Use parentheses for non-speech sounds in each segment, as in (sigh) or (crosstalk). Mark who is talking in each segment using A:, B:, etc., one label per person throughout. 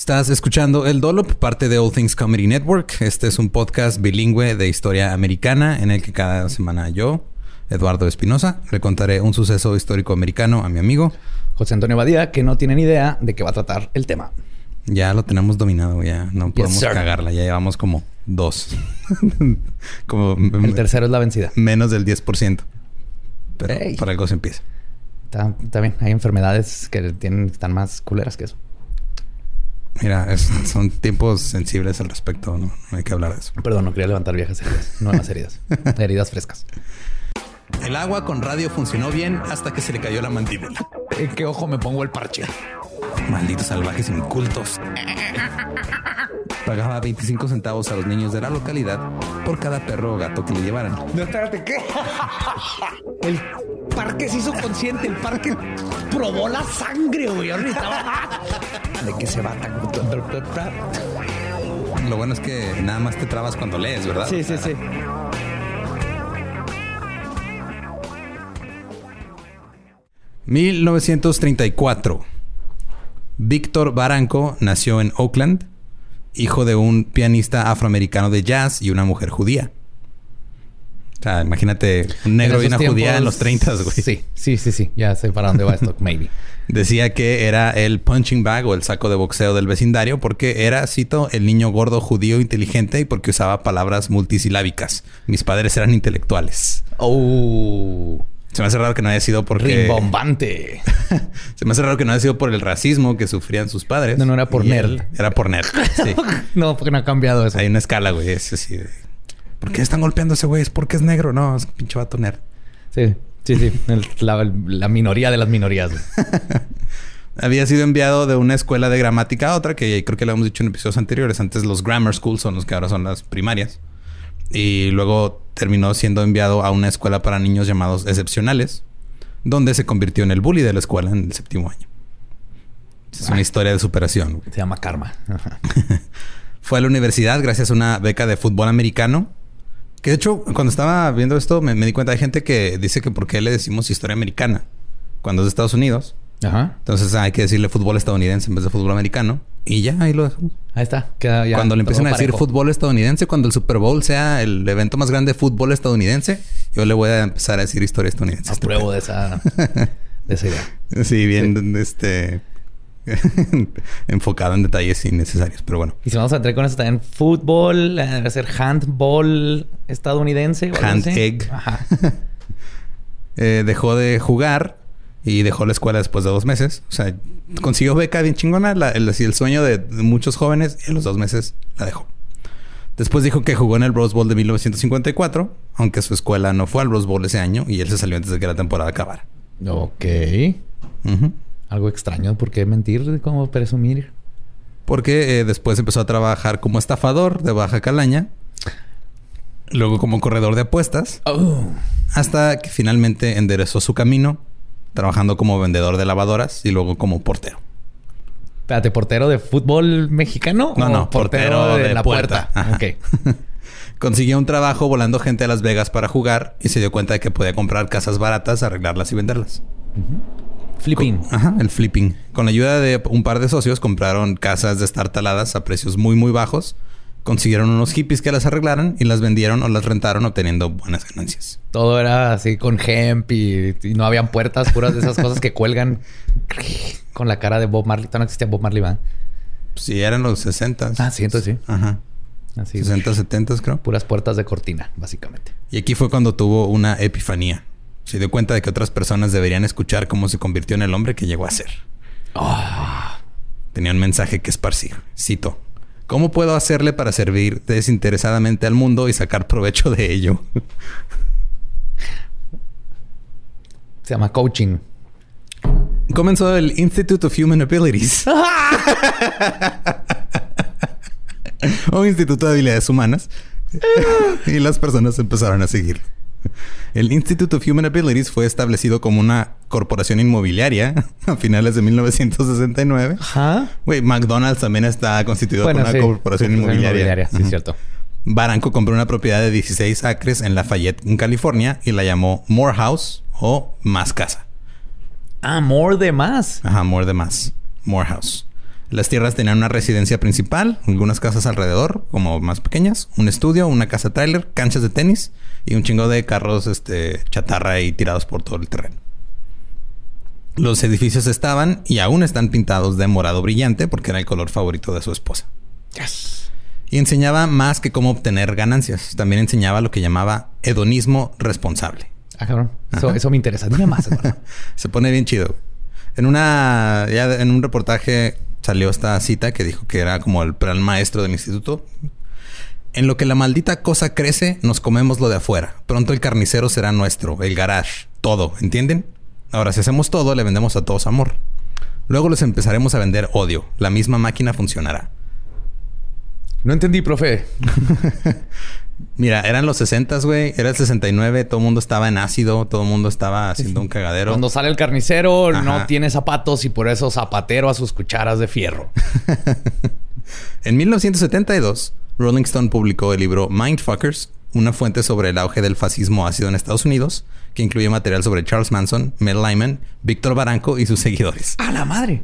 A: Estás escuchando El Dolop, parte de All Things Comedy Network. Este es un podcast bilingüe de historia americana en el que cada semana yo, Eduardo Espinosa, le contaré un suceso histórico americano a mi amigo
B: José Antonio Badía, que no tiene ni idea de qué va a tratar el tema.
A: Ya lo tenemos dominado, ya no podemos cagarla, ya llevamos como dos. (laughs)
B: como el tercero es la vencida.
A: Menos del 10%. Pero por algo se empieza.
B: Está, bien, hay enfermedades que tienen, están más culeras que eso.
A: Mira, son tiempos sensibles al respecto, ¿no? hay que hablar de eso.
B: Perdón, no quería levantar viejas heridas, nuevas heridas, (laughs) heridas frescas.
A: El agua con radio funcionó bien hasta que se le cayó la mandíbula.
B: ¿En qué ojo me pongo el parche?
A: Malditos salvajes incultos. (laughs) Pagaba 25 centavos a los niños de la localidad por cada perro o gato que le llevaran.
B: No, espérate, ¿qué? (laughs) El parque se hizo consciente, el parque probó la sangre, güey. ¿De qué se va
A: Lo bueno es que nada más te trabas cuando lees, ¿verdad?
B: Sí, sí, sí.
A: ...1934... Víctor Baranco nació en Oakland, hijo de un pianista afroamericano de jazz y una mujer judía. O sea, imagínate un negro y una judía en los 30, güey.
B: Sí, sí, sí, sí. Ya sé para dónde va esto, (laughs) maybe.
A: Decía que era el punching bag o el saco de boxeo del vecindario porque era, cito, el niño gordo judío inteligente y porque usaba palabras multisilábicas. Mis padres eran intelectuales.
B: Oh.
A: Se me hace raro que no haya sido porque...
B: Rimbombante. (laughs)
A: Se me hace raro que no haya sido por el racismo que sufrían sus padres.
B: No, no era por nerd.
A: Era por nerd, sí. (laughs)
B: no, porque no ha cambiado eso.
A: Hay una escala, güey. Es así ¿Por qué están golpeando a ese güey? ¿Es porque es negro? No, es pinche vato nerd.
B: Sí, sí, sí. la, minoría de las minorías. (laughs)
A: Había sido enviado de una escuela de gramática a otra, que creo que lo hemos dicho en episodios anteriores. Antes los grammar schools son los que ahora son las primarias. Y luego terminó siendo enviado a una escuela para niños llamados excepcionales, donde se convirtió en el bully de la escuela en el séptimo año. Es una historia de superación.
B: Se llama karma. (laughs)
A: Fue a la universidad gracias a una beca de fútbol americano. Que de hecho, cuando estaba viendo esto, me, me di cuenta de gente que dice que por qué le decimos historia americana cuando es de Estados Unidos.
B: Ajá.
A: Entonces hay que decirle fútbol estadounidense en vez de fútbol americano. Y ya, ahí lo dejamos.
B: Ahí está.
A: cuando le empiecen a decir fútbol estadounidense, cuando el Super Bowl sea el evento más grande de fútbol estadounidense, yo le voy a empezar a decir historia estadounidense.
B: Apruebo de esa, (laughs) de esa idea.
A: Sí, bien, este... (laughs) enfocado en detalles innecesarios, pero bueno.
B: Y si vamos a entrar con eso también, fútbol, eh, debe ser handball estadounidense.
A: Hand egg. Ajá. (laughs) eh, dejó de jugar y dejó la escuela después de dos meses. O sea, consiguió beca bien chingona, el, el, sueño de, muchos jóvenes, y a los dos meses la dejó. Después dijo que jugó en el Rose Bowl de 1954, aunque su escuela no fue al Rose Bowl ese año y él se salió antes de que la temporada acabara.
B: Ok. Algo extraño, ¿por qué mentir? ¿Cómo presumir?
A: Porque eh, después empezó a trabajar como estafador de Baja Calaña, luego como corredor de apuestas,
B: oh.
A: hasta que finalmente enderezó su camino trabajando como vendedor de lavadoras y luego como portero.
B: Espérate, ¿portero de fútbol mexicano?
A: No, no, portero, de, la puerta. (laughs) Consiguió un trabajo volando gente a Las Vegas para jugar y se dio cuenta de que podía comprar casas baratas, arreglarlas y venderlas.
B: Flipping.
A: ajá, el flipping. Con la ayuda de un par de socios compraron casas destartaladas a precios muy, muy bajos consiguieron unos hippies que las arreglaran y las vendieron o las rentaron obteniendo buenas ganancias.
B: Todo era así con hemp y, no habían puertas, puras de esas (laughs) cosas que cuelgan con la cara de Bob Marley. no existía Bob Marley, ¿va?
A: Sí, eran los 60.
B: Ah, sí, entonces sí.
A: Ajá. Así. 60, 70 creo.
B: Puras puertas de cortina, básicamente.
A: Y aquí fue cuando tuvo una epifanía. Se dio cuenta de que otras personas deberían escuchar cómo se convirtió en el hombre que llegó a ser.
B: Ah.
A: Tenía un mensaje que esparcir. Cito. ¿Cómo puedo hacerle para servir desinteresadamente al mundo y sacar provecho de ello?
B: Se llama coaching.
A: Comenzó el Institute of Human Abilities. (laughs) nuevo Instituto de Habilidades Humanas (laughs) y las personas empezaron a seguirlo. El Institute of Human Abilities fue establecido como una corporación inmobiliaria (laughs) a finales de 1969. Ajá. Güey, McDonald's también está constituido como una corporación inmobiliaria.
B: Sí, cierto.
A: Baranco compró una propiedad de 16 acres en Lafayette, en California, y la llamó Morehouse o Más Casa.
B: Ah, More de Más.
A: Ajá, More de Más. Morehouse. Las tierras tenían una residencia principal, algunas casas alrededor, como más pequeñas, un estudio, una casa trailer, canchas de tenis y un chingo de carros este, chatarra y tirados por todo el terreno. Los edificios estaban y aún están pintados de morado brillante porque era el color favorito de su esposa. Y enseñaba más que cómo obtener ganancias. También enseñaba lo que llamaba hedonismo responsable.
B: Ah, cabrón. Eso, me interesa. Dime más, (laughs)
A: Se pone bien chido. En una... Ya en un reportaje salió esta cita que dijo que era como el maestro del instituto. En lo que la maldita cosa crece, nos comemos lo de afuera. Pronto el carnicero será nuestro, el garage, todo, ¿entienden? Ahora, si hacemos todo, le vendemos a todos amor. Luego les empezaremos a vender odio. La misma máquina funcionará.
B: No entendí, profe. (laughs)
A: Mira, eran los 60, güey. Era el 69. Todo el mundo estaba en ácido. Todo el mundo estaba haciendo un cagadero.
B: Cuando sale el carnicero, no tiene zapatos y por eso zapatero a sus cucharas de fierro. (laughs)
A: en 1972, Rolling Stone publicó el libro Mindfuckers, una fuente sobre el auge del fascismo ácido en Estados Unidos, que incluye material sobre Charles Manson, Mel Lyman, Víctor Baranco y sus seguidores.
B: ¡A la madre!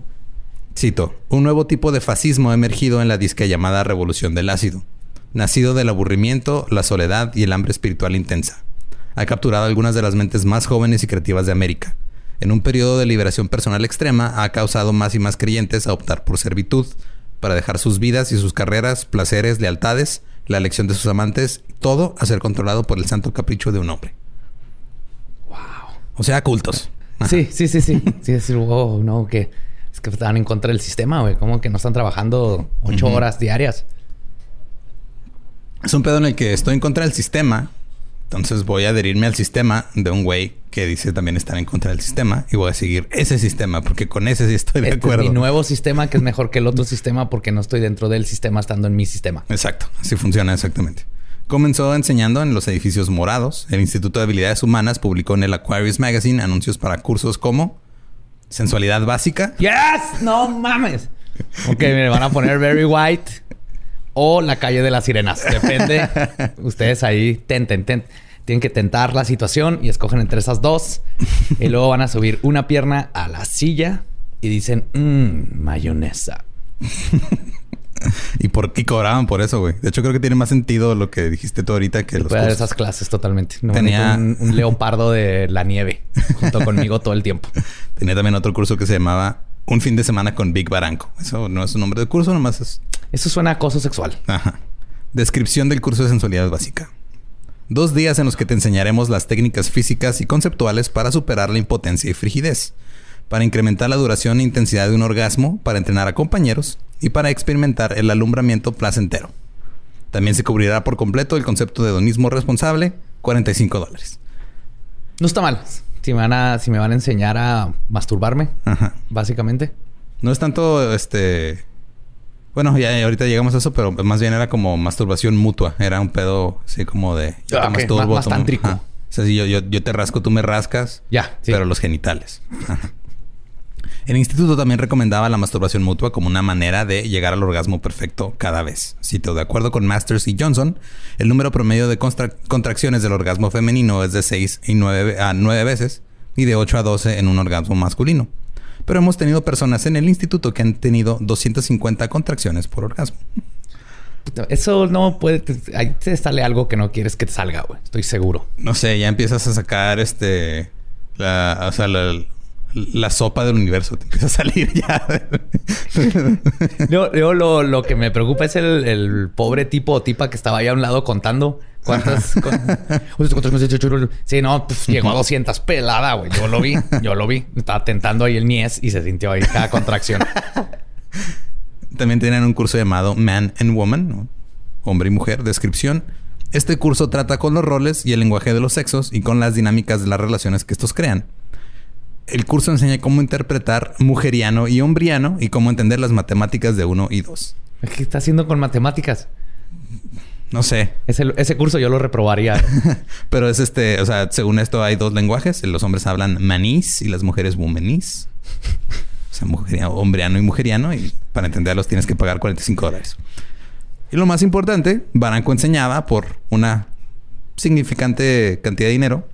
A: Cito, un nuevo tipo de fascismo ha emergido en la disca llamada Revolución del Ácido nacido del aburrimiento, la soledad y el hambre espiritual intensa. Ha capturado algunas de las mentes más jóvenes y creativas de América. En un periodo de liberación personal extrema, ha causado más y más creyentes a optar por servitud, para dejar sus vidas y sus carreras, placeres, lealtades, la elección de sus amantes, todo a ser controlado por el santo capricho de un hombre.
B: Wow.
A: O sea, cultos.
B: Sí, sí, sí, sí. sí, es wow, no, que es que están en contra del sistema, güey. Como que no están trabajando ocho horas diarias
A: es un pedo en el que estoy en contra del sistema. Entonces voy a adherirme al sistema de un güey que dice también estar en contra del sistema y voy a seguir ese sistema porque con ese sí estoy de acuerdo.
B: mi nuevo sistema que es mejor que el otro sistema porque no estoy dentro del sistema estando en mi sistema.
A: Exacto, así funciona exactamente. Comenzó enseñando en los edificios morados. El Instituto de Habilidades Humanas publicó en el Aquarius Magazine anuncios para cursos como sensualidad básica.
B: Yes, no mames. Ok, (laughs) me van a poner very white o la calle de las sirenas. Depende. (laughs) Ustedes ahí tenten, tenten. Tienen que tentar la situación y escogen entre esas dos. y luego van a subir una pierna a la silla y dicen, mmm, mayonesa. (laughs) (laughs)
A: ¿Y por qué cobraban por eso, güey? De hecho, creo que tiene más sentido lo que dijiste tú ahorita que
B: los cursos. esas clases totalmente. Tenía un, un, (laughs) leopardo de la nieve junto conmigo todo el tiempo. (laughs)
A: Tenía también otro curso que se llamaba Un fin de semana con Big Baranco. Eso no es un nombre de curso, nomás es
B: eso suena a acoso sexual.
A: Ajá. Descripción del curso de sensualidad básica. Dos días en los que te enseñaremos las técnicas físicas y conceptuales para superar la impotencia y frigidez, para incrementar la duración e intensidad de un orgasmo, para entrenar a compañeros y para experimentar el alumbramiento placentero. También se cubrirá por completo el concepto de hedonismo responsable, 45 dólares.
B: No está mal. Si me van a, si me van a enseñar a masturbarme, Ajá. básicamente.
A: No es tanto este bueno, ya ahorita llegamos a eso, pero más bien era como masturbación mutua. Era un pedo así como de...
B: Yo te masturbo, más, tántrico.
A: O sea, si yo, yo, te rasco, tú me rascas.
B: Ya,
A: Pero los genitales. El instituto también recomendaba la masturbación mutua como una manera de llegar al orgasmo perfecto cada vez. Cito, de acuerdo con Masters y Johnson, el número promedio de contracciones del orgasmo femenino es de 6 y 9 a 9 veces y de 8 a 12 en un orgasmo masculino pero hemos tenido personas en el instituto que han tenido 250 contracciones por orgasmo.
B: Eso no puede. Ahí te sale algo que no quieres que te salga, güey. Estoy seguro.
A: No sé, ya empiezas a sacar este. La, o sea, la, sopa del universo te empieza a salir ya.
B: yo, lo, lo, que me preocupa es el, el, pobre tipo o tipa que estaba ahí a un lado contando ¿Cuántas? sí, no, pues llegó a 200 pelada, güey. Yo lo vi, yo lo vi. Estaba tentando ahí el Nies y se sintió ahí cada contracción.
A: También tienen un curso llamado Man and Woman, hombre y mujer, descripción. Este curso trata con los roles y el lenguaje de los sexos y con las dinámicas de las relaciones que estos crean. El curso enseña cómo interpretar mujeriano y hombriano y cómo entender las matemáticas de uno y dos.
B: ¿Qué está haciendo con matemáticas?
A: no sé.
B: Ese, ese curso yo lo reprobaría. (laughs)
A: Pero es este, o sea, según esto hay dos lenguajes. Los hombres hablan manís y las mujeres womanís. O sea, mujeria, hombreano y mujeriano. Y para entenderlos tienes que pagar 45 dólares. Y lo más importante, Baranco enseñaba por una significante cantidad de dinero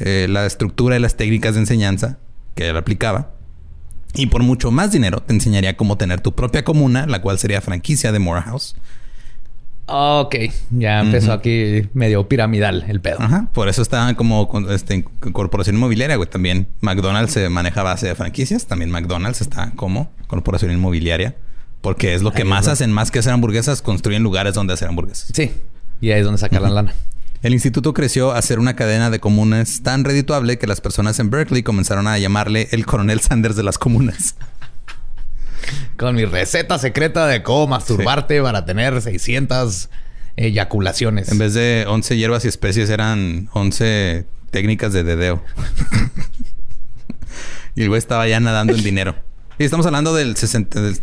A: eh, la estructura y las técnicas de enseñanza que él aplicaba. Y por mucho más dinero te enseñaría cómo tener tu propia comuna, la cual sería franquicia de Morehouse.
B: Ok, ya empezó aquí medio piramidal el pedo.
A: Ajá, por eso está como este, corporación inmobiliaria, güey. También McDonald's se maneja a base de franquicias. También McDonald's está como corporación inmobiliaria. Porque es lo que
B: Ahí
A: más hacen, más que hacer hamburguesas, construyen lugares donde hacer hamburguesas.
B: Sí, y ahí es donde sacar la lana.
A: El instituto creció a ser una cadena de comunas tan redituable que las personas en Berkeley comenzaron a llamarle el coronel Sanders de las comunas.
B: Con mi receta secreta de cómo masturbarte para tener 600 eyaculaciones.
A: En vez de 11 hierbas y especies eran 11 técnicas de dedeo. (laughs) y el güey estaba ya nadando en dinero. Y estamos hablando del 60, del-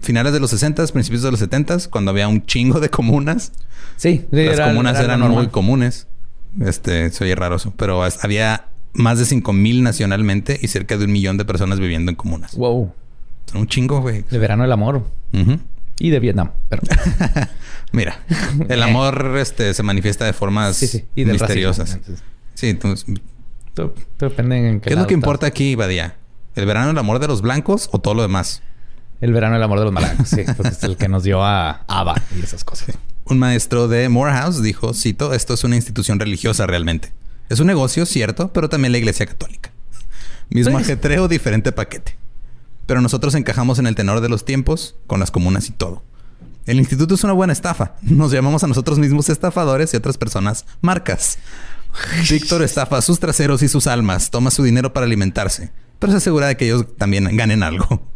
A: finales de los 60, principios de los 70, cuando había un chingo de comunas.
B: Sí, sí,
A: Las
B: era-
A: comunas
B: era
A: eran
B: lo
A: muy
B: normal.
A: comunes. Este, se oye raro eso, pero había más de 5 mil nacionalmente y cerca de un millón de personas viviendo en comunas.
B: Wow.
A: Son un chingo, güey.
B: De verano el amor. Y de Vietnam. Pero, (laughs)
A: Mira, el amor este, se manifiesta de formas
B: sí, sí. Y
A: misteriosas.
B: racismo.
A: Sí, entonces,
B: todo depende en
A: ¿qué es lo que
B: estás.
A: importa aquí, Badía? ¿El verano el amor de los blancos o todo lo demás?
B: El verano el amor de los (laughs) malacos. Sí, porque es el que nos dio a Ava y esas cosas.
A: Un maestro de Morehouse dijo, cito, esto es una institución religiosa realmente. Es un negocio, cierto, pero también la iglesia católica. Mismo
B: Pues-
A: ajetreo, diferente paquete. Pero nosotros encajamos en el tenor de los tiempos, con las comunas y todo. El instituto es una buena estafa. Nos llamamos a nosotros mismos estafadores y otras personas marcas. Víctor estafa sus traseros y sus almas, toma su dinero para alimentarse, pero se asegura de que ellos también ganen algo.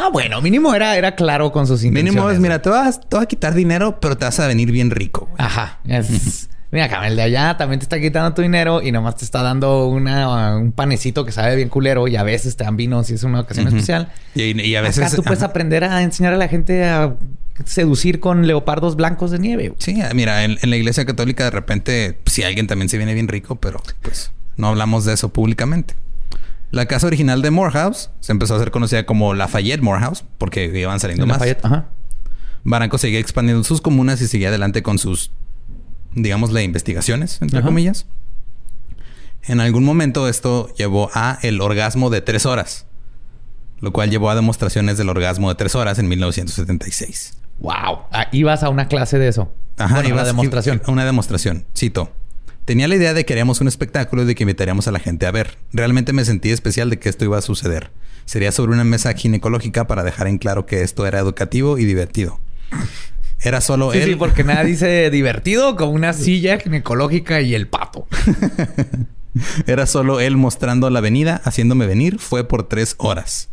B: Ah, bueno, mínimo era, era claro con sus intenciones.
A: Mínimo es, mira, te vas, te va a quitar dinero, pero te vas a venir bien rico. güey.
B: Ajá. Es- Mira, acá, el de allá también te está quitando tu dinero y nomás te está dando una, un panecito que sabe bien culero y a veces te dan vino si es una ocasión especial.
A: Y, y a veces...
B: Acá tú puedes
A: ajá.
B: aprender a enseñar a la gente a seducir con leopardos blancos de nieve.
A: Sí, mira, en, en la iglesia católica de repente, si alguien también se viene bien rico, pero pues no hablamos de eso públicamente. La casa original de Morehouse se empezó a hacer conocida como Lafayette Morehouse porque iban saliendo
B: En
A: más.
B: Lafayette, Ajá.
A: Barranco seguía expandiendo sus comunas y seguía adelante con sus, digámosle, investigaciones, entre
B: Ajá.
A: comillas. En algún momento esto llevó a el orgasmo de tres horas, lo cual llevó a demostraciones del orgasmo de tres horas en 1976.
B: Wow. Ah, ibas a una clase de eso.
A: Ajá,
B: Bueno,
A: ibas-
B: una demostración.
A: Una demostración. Cito. Tenía la idea de que haríamos un espectáculo y de que invitaríamos a la gente a ver. Realmente me sentí especial de que esto iba a suceder. Sería sobre una mesa ginecológica para dejar en claro que esto era educativo y divertido. Era solo
B: Sí,
A: él.
B: sí, porque nada (laughs) dice divertido como una silla ginecológica y el pato. (laughs)
A: Era solo él mostrando la avenida, haciéndome venir. Fue por tres horas.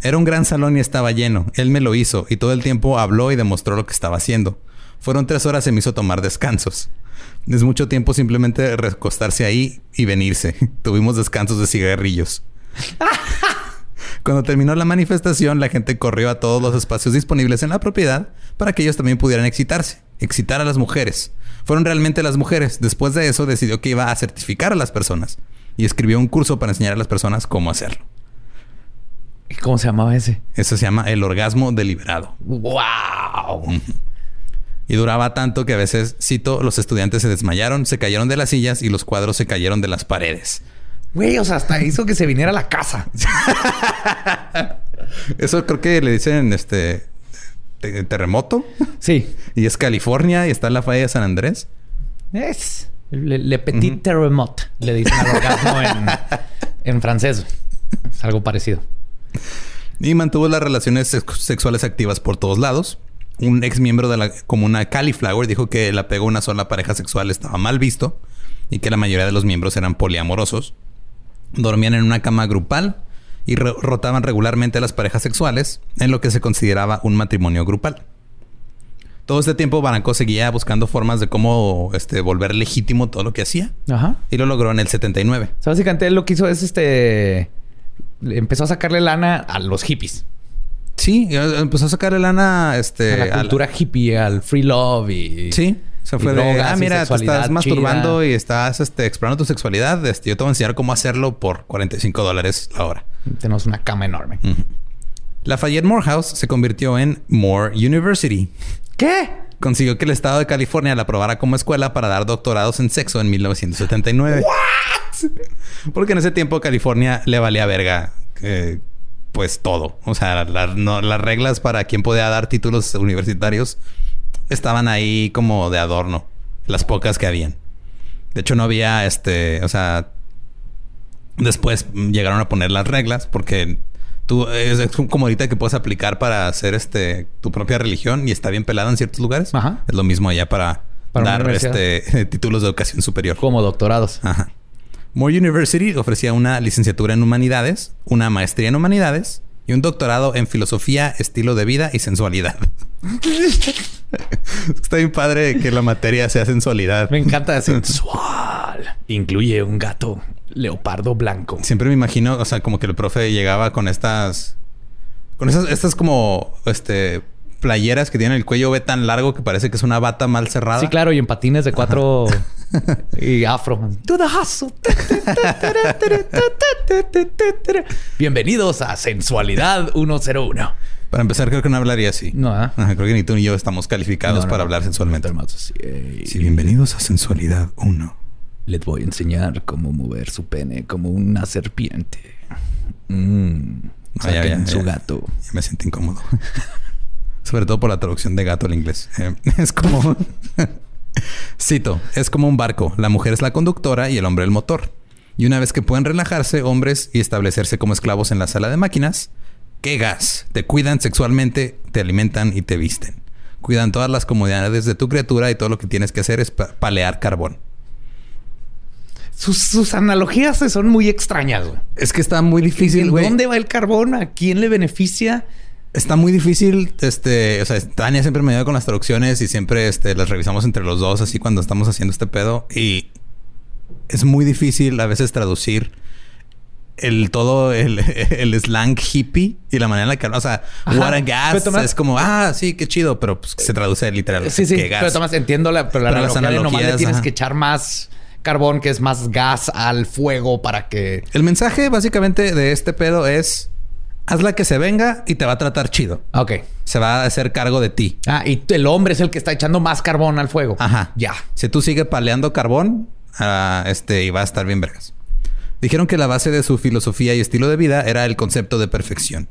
A: Era un gran salón y estaba lleno. Él me lo hizo y todo el tiempo habló y demostró lo que estaba haciendo. Fueron tres horas y me hizo tomar descansos. Es mucho tiempo simplemente recostarse ahí y venirse. (laughs) Tuvimos descansos de cigarrillos. (laughs) Cuando terminó la manifestación, la gente corrió a todos los espacios disponibles en la propiedad para que ellos también pudieran excitarse, excitar a las mujeres. Fueron realmente las mujeres. Después de eso decidió que iba a certificar a las personas y escribió un curso para enseñar a las personas cómo hacerlo.
B: ¿Y ¿Cómo se llamaba ese?
A: Eso se llama el orgasmo deliberado.
B: ¡Wow!
A: Y duraba tanto que a veces, cito, los estudiantes se desmayaron, se cayeron de las sillas y los cuadros se cayeron de las paredes.
B: Güey, o sea, hasta (laughs) hizo que se viniera a la casa.
A: Eso creo que le dicen este te- terremoto
B: Sí. (laughs)
A: y es California y está en la falla de San Andrés.
B: Es le, le petit
A: Ujú.
B: terremote, le dicen al orgasmo en, (laughs) en francés. Es algo parecido.
A: Y mantuvo las relaciones sex- sexuales activas por todos lados. Un ex miembro de la comuna Cauliflower dijo que el apego a una sola pareja sexual estaba mal visto y que la mayoría de los miembros eran poliamorosos. Dormían en una cama grupal y ro- rotaban regularmente las parejas sexuales en lo que se consideraba un matrimonio grupal. Todo este tiempo Barranco seguía buscando formas de cómo este, volver legítimo todo lo que hacía
B: Ajá.
A: y lo logró en el 79.
B: O sea, básicamente él lo que hizo es este. Empezó a sacarle lana a los hippies.
A: Sí, empezó a sacarle lana este,
B: A la
A: a
B: cultura hippie, al free love y...
A: Sí. Se fue de, ah, mira, te estás masturbando
B: chida.
A: y estás este, explorando tu sexualidad. Este, yo te voy a enseñar cómo hacerlo por 45 dólares la hora.
B: Tenemos una cama enorme.
A: Lafayette Morehouse se convirtió en Moore University.
B: ¿Qué?
A: Consiguió que el estado de California la aprobara como escuela para dar doctorados en sexo en 1979. Porque en ese tiempo California le valía verga, eh, pues todo. O sea, la- no- las reglas para quién podía dar títulos universitarios estaban ahí como de adorno. Las pocas que habían. De hecho, no había este, o sea, después llegaron a poner las reglas porque tú es, es como ahorita que puedes aplicar para hacer este tu propia religión y está bien pelada en ciertos lugares.
B: Ajá.
A: Es lo mismo allá para,
B: Para
A: dar este (laughs) títulos de educación superior.
B: Como doctorados.
A: Ajá. Moore University ofrecía una licenciatura en humanidades, una maestría en humanidades y un doctorado en filosofía, estilo de vida y sensualidad. (laughs) Está bien padre que la materia sea sensualidad.
B: Me encanta sensual. Incluye un gato leopardo blanco.
A: Siempre me imagino, o sea, como que el profe llegaba con estas. Con esas, estas como este playeras que tienen el cuello ve tan largo que parece que es una bata mal cerrada.
B: Sí, claro, y en patines de cuatro y afro. To the hustle. Bienvenidos a Sensualidad 101.
A: Para empezar, creo que no hablaría así.
B: No, ¿ah?
A: Ajá, creo que ni tú ni yo estamos calificados
B: No, no,
A: para
B: no.
A: hablar sensualmente.
B: Hermanos, eh,
A: Sí, bienvenidos a Sensualidad 1.
B: Les voy a enseñar cómo mover su pene como una serpiente. Mm.
A: Ah, ya, ya,
B: su
A: ya.
B: gato.
A: Ya me siento incómodo. Sobre todo por la traducción de gato al inglés. Eh, es como... Cito, es como un barco. La mujer es la conductora y el hombre el motor. Y una vez que pueden relajarse, hombres, y establecerse como esclavos en la sala de máquinas, ¿qué gas? Te cuidan sexualmente, te alimentan y te visten. Cuidan todas las comodidades de tu criatura y todo lo que tienes que hacer es pa- palear carbón.
B: Sus, sus analogías son muy extrañas. güey.
A: Es que está muy difícil,
B: ¿En
A: güey.
B: ¿Dónde va el carbón? ¿A quién le beneficia?
A: Está muy difícil, este, o sea, Tania siempre me ayuda con las traducciones y siempre este, las revisamos entre los dos, así cuando estamos haciendo este pedo. Y es muy difícil a veces traducir el todo, el, (laughs) el slang hippie y la manera en la que, o sea,
B: Ajá.
A: what a gas
B: Tomás-
A: es como, ah, sí, qué chido, pero pues, se traduce literal.
B: Sí, sí, pero Tomás, entiendo la, pero la
A: Pero las
B: analogía de nomás le
A: analogías,
B: tienes
A: ajá.
B: que echar más carbón, que es más gas al fuego para que...
A: El mensaje básicamente de este pedo es, hazla que se venga y te va a tratar chido.
B: Ok.
A: Se va a hacer cargo de ti.
B: Ah, y el hombre es el que está echando más carbón al fuego.
A: Ajá.
B: Ya.
A: Si tú sigues paleando carbón, ah, este, y va a estar bien vergas. Dijeron que la base de su filosofía y estilo de vida era el concepto de perfección.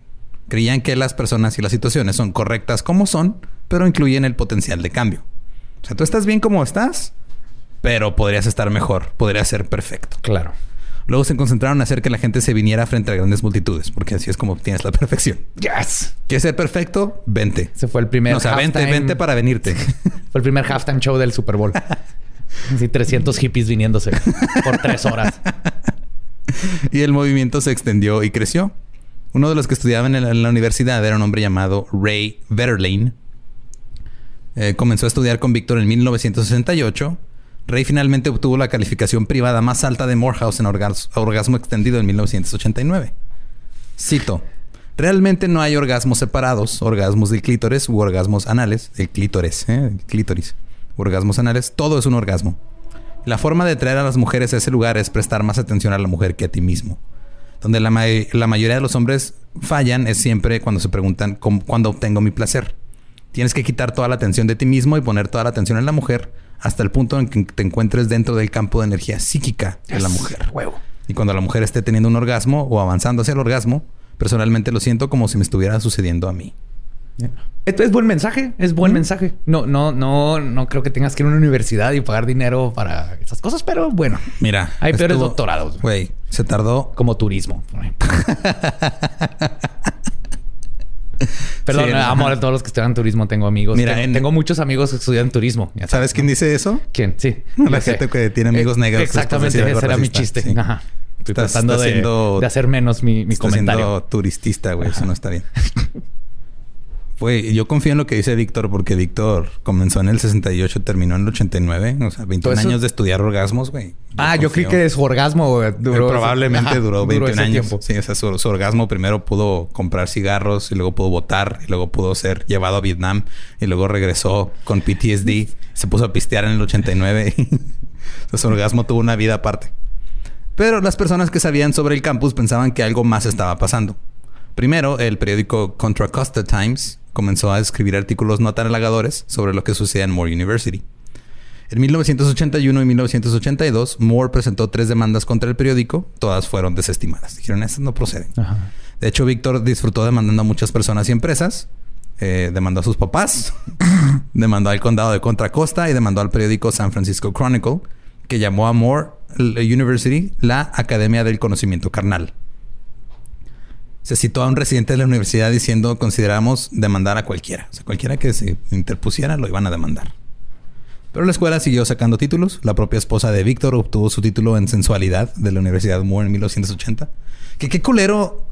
A: Creían que las personas y las situaciones son correctas como son, pero incluyen el potencial de cambio. O sea, tú estás bien como estás, pero podrías estar mejor, podrías ser perfecto.
B: Claro.
A: Luego se concentraron en hacer que la gente se viniera frente a grandes multitudes, porque así es como obtienes la perfección.
B: Yes.
A: ¿Quieres ser perfecto? Vente.
B: Ese fue el primer
A: No, o sea, vente, vente para venirte.
B: Fue el primer halftime show del Super Bowl. (laughs) Así 300 hippies viniéndose por tres horas.
A: y el movimiento se extendió y creció. Uno de los que estudiaban en la, en la universidad era un hombre llamado Ray Vetterlane. Eh, comenzó a estudiar con Víctor en 1968. Ray finalmente obtuvo la calificación privada más alta de Morehouse en orgas- orgasmo extendido en 1989. Cito. Realmente no hay orgasmos separados, orgasmos del clítoris u orgasmos anales, del clítoris, ¿eh? el clítoris, orgasmos anales, todo es un orgasmo. La forma de traer a las mujeres a ese lugar es prestar más atención a la mujer que a ti mismo. Donde la mayoría de los hombres fallan es siempre cuando se preguntan "¿Cómo- cuándo obtengo mi placer. Tienes que quitar toda la atención de ti mismo y poner toda la atención en la mujer hasta el punto en que te encuentres dentro del campo de energía psíquica de la mujer.
B: Huevo.
A: Y cuando la mujer esté teniendo un orgasmo o avanzando hacia el orgasmo, personalmente lo siento como si me estuviera sucediendo a mí.
B: Esto es buen mensaje, es buen mensaje. No, no, no, no creo que tengas que ir a una universidad y pagar dinero para esas cosas, pero bueno,
A: Mira.
B: hay peores doctorados,
A: Güey, se tardó.
B: como turismo. por (laughs) ejemplo. (laughs) (laughs) Perdón,
A: Sí,
B: amo
A: ajá.
B: a todos los que estudian turismo. Tengo amigos.
A: Mira,
B: tengo,
A: en-
B: tengo muchos amigos que estudian turismo. ya
A: ¿Sabes quién dice eso?
B: ¿Quién? Sí.
A: La
B: sé.
A: gente que tiene amigos
B: Eh,
A: negros
B: Exactamente,
A: después de decir
B: ese era mi chiste.
A: Sí.
B: Ajá. Estoy
A: Estás-
B: tratando
A: estás
B: de,
A: siendo-
B: de hacer menos mi, mi
A: Está
B: comentario.
A: siendo turistista, güey. Eso no está bien. (laughs) Fue, yo confío en lo que dice Víctor, porque Víctor comenzó en el 68, terminó en el 89. O sea, 21
B: Todo eso-
A: años de estudiar orgasmos, güey.
B: Ah, yo creí que su orgasmo güey, duró.
A: Probablemente duró 21
B: ese
A: años.
B: tiempo.
A: Sí, o sea, su, su orgasmo primero pudo comprar cigarros y luego pudo votar y luego pudo ser llevado a Vietnam y luego regresó con PTSD. Se puso a pistear en el 89. (laughs) y- o sea, su orgasmo tuvo una vida aparte. Pero las personas que sabían sobre el campus pensaban que algo más estaba pasando. Primero, el periódico Contra Costa Times comenzó a escribir artículos no tan halagadores sobre lo que sucedía en Moore University. En 1981 y 1982, Moore presentó tres demandas contra el periódico. Todas fueron desestimadas. Dijeron, estas no proceden.
B: Ajá.
A: De hecho, Víctor disfrutó demandando a muchas personas y empresas. Eh, demandó a sus papás, (laughs) demandó al condado de Contra Costa y demandó al periódico San Francisco Chronicle, que llamó a Moore l- University la Academia del Conocimiento Carnal. Se citó a un residente de la universidad diciendo consideramos demandar a cualquiera. O sea, cualquiera que se interpusiera lo iban a demandar. Pero la escuela siguió sacando títulos. La propia esposa de Víctor obtuvo su título en sensualidad de la Universidad Moore en 1980. Que qué culero.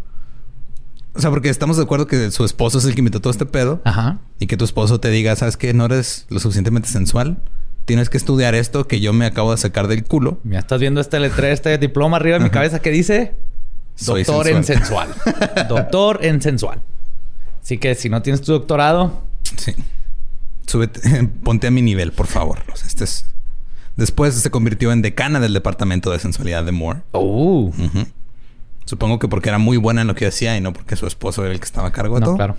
A: O sea, porque estamos de acuerdo que su esposo es el que inventó todo este pedo.
B: Ajá.
A: Y que tu esposo te diga, ¿sabes qué? No eres lo suficientemente sensual. Tienes que estudiar esto que yo me acabo de sacar del culo.
B: Ya estás viendo este letrero, este diploma arriba de mi cabeza que dice
A: Soy
B: doctor en sensual. (laughs) doctor en sensual. Así que si no tienes tu doctorado,
A: Sí. Súbete, (laughs) ponte a mi nivel, por favor. Este es... Después se convirtió en decana del departamento de sensualidad de Moore.
B: uh,
A: Ujú. Supongo que porque era muy buena en lo que hacía y no porque su esposo era el que estaba a cargo de
B: no,
A: todo.
B: claro.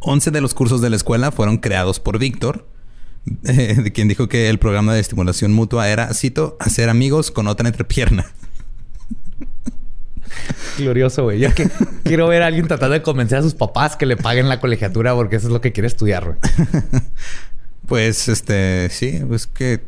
A: 11 de los cursos de la escuela fueron creados por Víctor, eh, (laughs) de quien dijo que el programa de estimulación mutua era, cito, hacer amigos con otra entrepierna.
B: Glorioso, güey. Yo que quiero ver a alguien tratando de convencer a sus papás que le paguen la colegiatura porque eso es lo que quiere estudiar, güey. (laughs)
A: Pues, este, sí, es que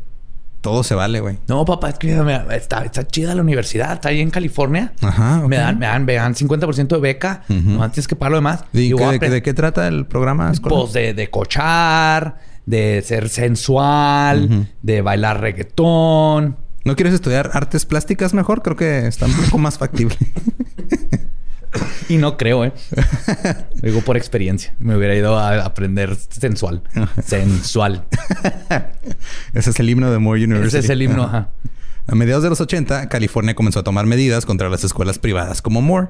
A: todo se vale, güey.
B: No, papá, es que está, está chida la universidad, está ahí en California.
A: Ajá.
B: Me dan, me dan, me dan 50% de beca.
A: Ujú.
B: No tienes que pagar lo demás.
A: ¿Y
B: Y voy
A: qué-
B: a
A: de, qué trata el programa escolar?
B: Pues de, de cochar, de ser sensual, de bailar reggaetón.
A: ¿No quieres estudiar artes plásticas mejor? Creo que está un poco más factible.
B: Y no creo, ¿eh? Lo digo por experiencia. Me hubiera ido a aprender sensual. sensual.
A: Ese es el himno de Moore University.
B: Ese es el himno,
A: Ajá.
B: ajá. (laughs)
A: A mediados de los 80, California comenzó a tomar medidas contra las escuelas privadas como Moore.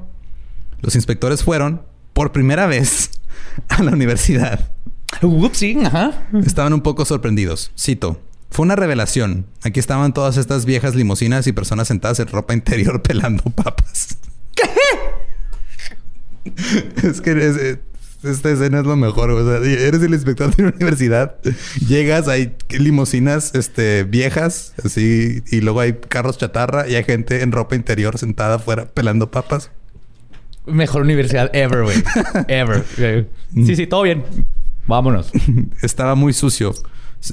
A: Los inspectores fueron, por primera vez, (laughs) a la universidad.
B: Ups, sí, ajá.
A: Estaban un poco sorprendidos. Cito. Fue una revelación. Aquí estaban todas estas viejas limusinas y personas sentadas en ropa interior (laughs) pelando papas. ¿Qué? es que es- eh, esta escena es lo mejor. O sea, eres el inspector de una universidad. Llegas, hay limusinas este, viejas, así, y luego hay carros chatarra y hay gente en ropa interior sentada afuera pelando papas.
B: Mejor universidad ever, güey. (laughs) Ever. Sí, sí, todo bien. Vámonos.
A: Estaba muy sucio.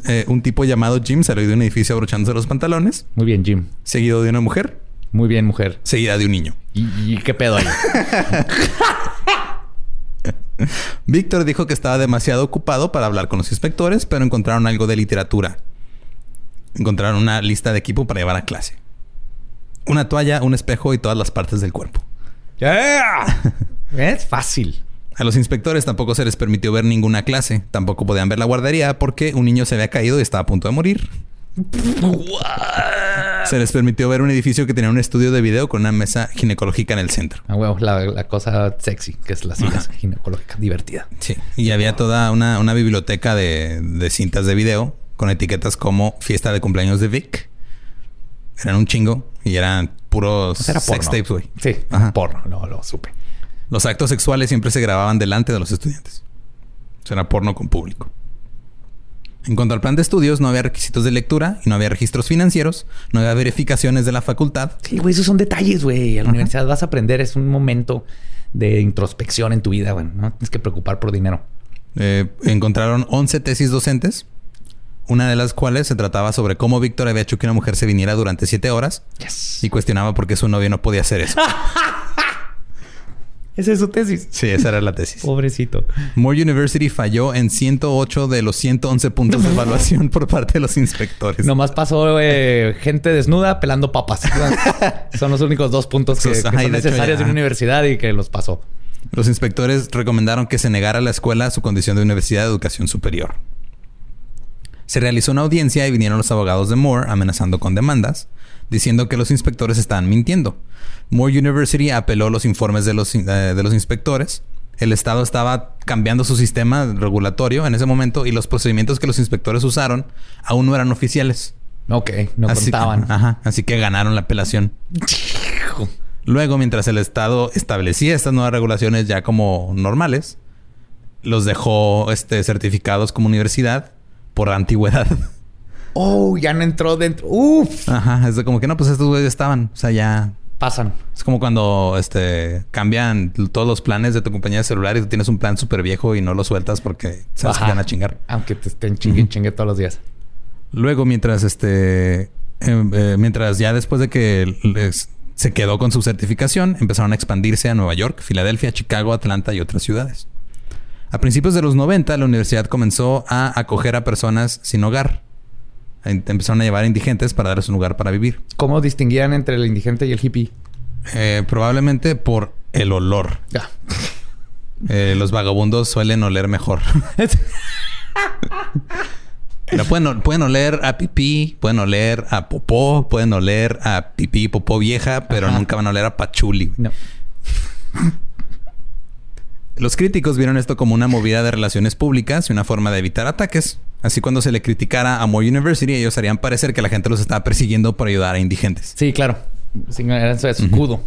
A: Eh, un tipo llamado Jim salió de un edificio abrochándose los pantalones,
B: Muy bien, Jim.
A: seguido de una mujer,
B: Muy bien, mujer.
A: seguida de un niño.
B: ¿Y, y qué pedo ahí? (laughs)
A: Víctor dijo que estaba demasiado ocupado para hablar con los inspectores, pero encontraron algo de literatura. Encontraron una lista de equipo para llevar a clase. Una toalla, un espejo y todas las partes del cuerpo.
B: Yeah. (laughs) Es fácil.
A: A los inspectores tampoco se les permitió ver ninguna clase. Tampoco podían ver la guardería porque un niño se había caído y estaba a punto de morir. Se les permitió ver un edificio que tenía un estudio de video con una mesa ginecológica en el centro.
B: Ah, huevo, la, la cosa sexy, que es la ginecológica divertida.
A: Sí. Y había toda una, una biblioteca de, de cintas de video con etiquetas como fiesta de cumpleaños de Vic. Eran un chingo y eran puros
B: era
A: sex tapes, güey.
B: Sí,
A: Ajá.
B: porno. No, lo supe.
A: Los actos sexuales siempre se grababan delante de los estudiantes. O sea, era porno con público. En cuanto al plan de estudios, no había requisitos de lectura y no había registros financieros, no había verificaciones de la facultad.
B: Sí, güey, esos son detalles, güey. A la universidad vas a aprender. Es un momento de introspección en tu vida, güey. No tienes que preocupar por dinero.
A: Eh, encontraron 11 tesis docentes, una de las cuales se trataba sobre cómo Víctor había hecho que una mujer se viniera durante 7 horas
B: Yes.
A: y cuestionaba por qué su novio no podía hacer eso. (laughs)
B: Esa es su tesis.
A: Sí, esa era la tesis. (laughs)
B: Pobrecito.
A: Moore University falló en 108 de los 111 puntos de evaluación por parte de los inspectores.
B: Nomás pasó eh, gente desnuda pelando papas. (laughs) son los únicos dos puntos que, son
A: de hecho
B: necesarios de una universidad y que los pasó.
A: Los inspectores recomendaron que se negara a la escuela su condición de universidad de educación superior. Se realizó una audiencia y vinieron los abogados de Moore amenazando con demandas, diciendo que los inspectores estaban mintiendo. Moore University apeló los informes de los, eh, de los inspectores. El Estado estaba cambiando su sistema regulatorio en ese momento y los procedimientos que los inspectores usaron aún no eran oficiales.
B: Ok, no
A: así,
B: contaban.
A: Ajá, así que ganaron la apelación. Luego, mientras el Estado establecía estas nuevas regulaciones ya como normales, los dejó este, certificados como universidad por antigüedad. (laughs)
B: Oh, ya no entró dentro. Uf.
A: Ajá, es de como que no, pues estos güeyes estaban, o sea, ya
B: Pasan.
A: es como cuando este cambian todos los planes de tu compañía de celular y tú tienes un plan súper viejo y no lo sueltas porque sabes que
B: Ajá.
A: van a chingar.
B: Aunque te estén chingue, chingue todos los días.
A: Luego, mientras este, eh, eh, mientras ya después de que les- se quedó con su certificación, empezaron a expandirse a Nueva York, Filadelfia, Chicago, Atlanta y otras ciudades. A principios de los 90, la universidad comenzó a acoger a personas sin hogar. Em- Empezaron a llevar indigentes para darles un lugar para vivir.
B: ¿Cómo distinguían entre el indigente y el hippie?
A: Eh, probablemente por el olor.
B: Ya.
A: Eh, los vagabundos suelen oler mejor. (laughs) Mira, pueden, pueden oler a pipí, pueden oler a popó, pueden oler a pipí, popó vieja, pero
B: Ajá.
A: nunca van a oler a pachuli.
B: No.
A: Los críticos vieron esto como una movida de relaciones públicas y una forma de evitar ataques. Así cuando se le criticara a Moore University, ellos harían parecer que la gente los estaba persiguiendo por ayudar a indigentes.
B: Sí, claro. Era su escudo.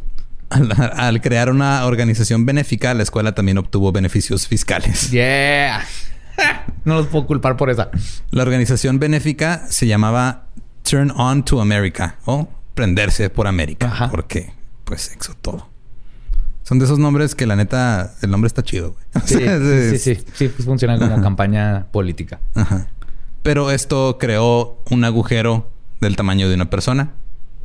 A: Al, al crear una organización benéfica, la escuela también obtuvo beneficios fiscales.
B: Yeah. (laughs) no los puedo culpar por esa.
A: La organización benéfica se llamaba Turn On to America o Prenderse por América.
B: Ajá.
A: Porque, pues, sexo todo. Son de esos nombres que la neta, el nombre está chido, güey. (laughs)
B: Sí, sí, sí, sí. Sí, pues funciona como campaña política.
A: Ajá. Pero esto creó un agujero del tamaño de una persona.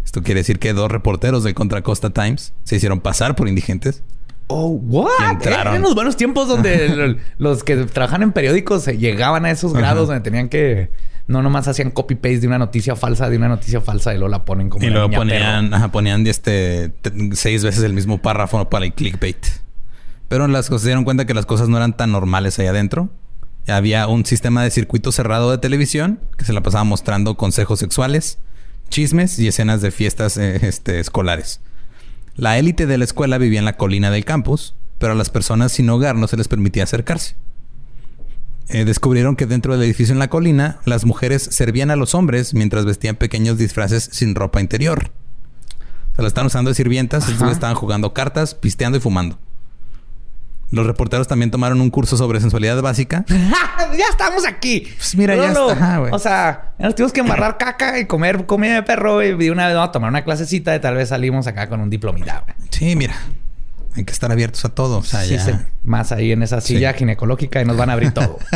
A: Esto quiere decir que dos reporteros del Contra Costa Times se hicieron pasar por indigentes.
B: Oh, what?
A: Y entraron.
B: En los buenos tiempos donde los que trabajan en periódicos se llegaban a esos
A: Ajá.
B: grados donde tenían que no nomás hacían copy paste de una noticia falsa de una noticia falsa y luego la ponen como
A: y luego ponían, ajá, ponían este, seis veces el mismo párrafo para el clickbait. Pero las cosas se dieron cuenta que las cosas no eran tan normales ahí adentro. Había un sistema de circuito cerrado de televisión que se la pasaba mostrando consejos sexuales, chismes y escenas de fiestas eh, este, escolares. La élite de la escuela vivía en la colina del campus, pero a las personas sin hogar no se les permitía acercarse. Eh, descubrieron que dentro del edificio en la colina, las mujeres servían a los hombres mientras vestían pequeños disfraces sin ropa interior. Se la están usando de sirvientas, estaban jugando cartas, pisteando y fumando. Los reporteros también tomaron un curso sobre sensualidad básica. (laughs)
B: ya estamos aquí.
A: Pues mira, ya está, güey.
B: O sea, nos tuvimos que embarrar caca y comer comida de perro. Y de una vez vamos a tomar una clasecita y tal vez salimos acá con un diplomita. güey.
A: Sí, mira. Hay que estar abiertos a todo. O sea,
B: Sí,
A: ya.
B: Más ahí en esa silla
A: Sí.
B: ginecológica y nos van a abrir todo. (laughs)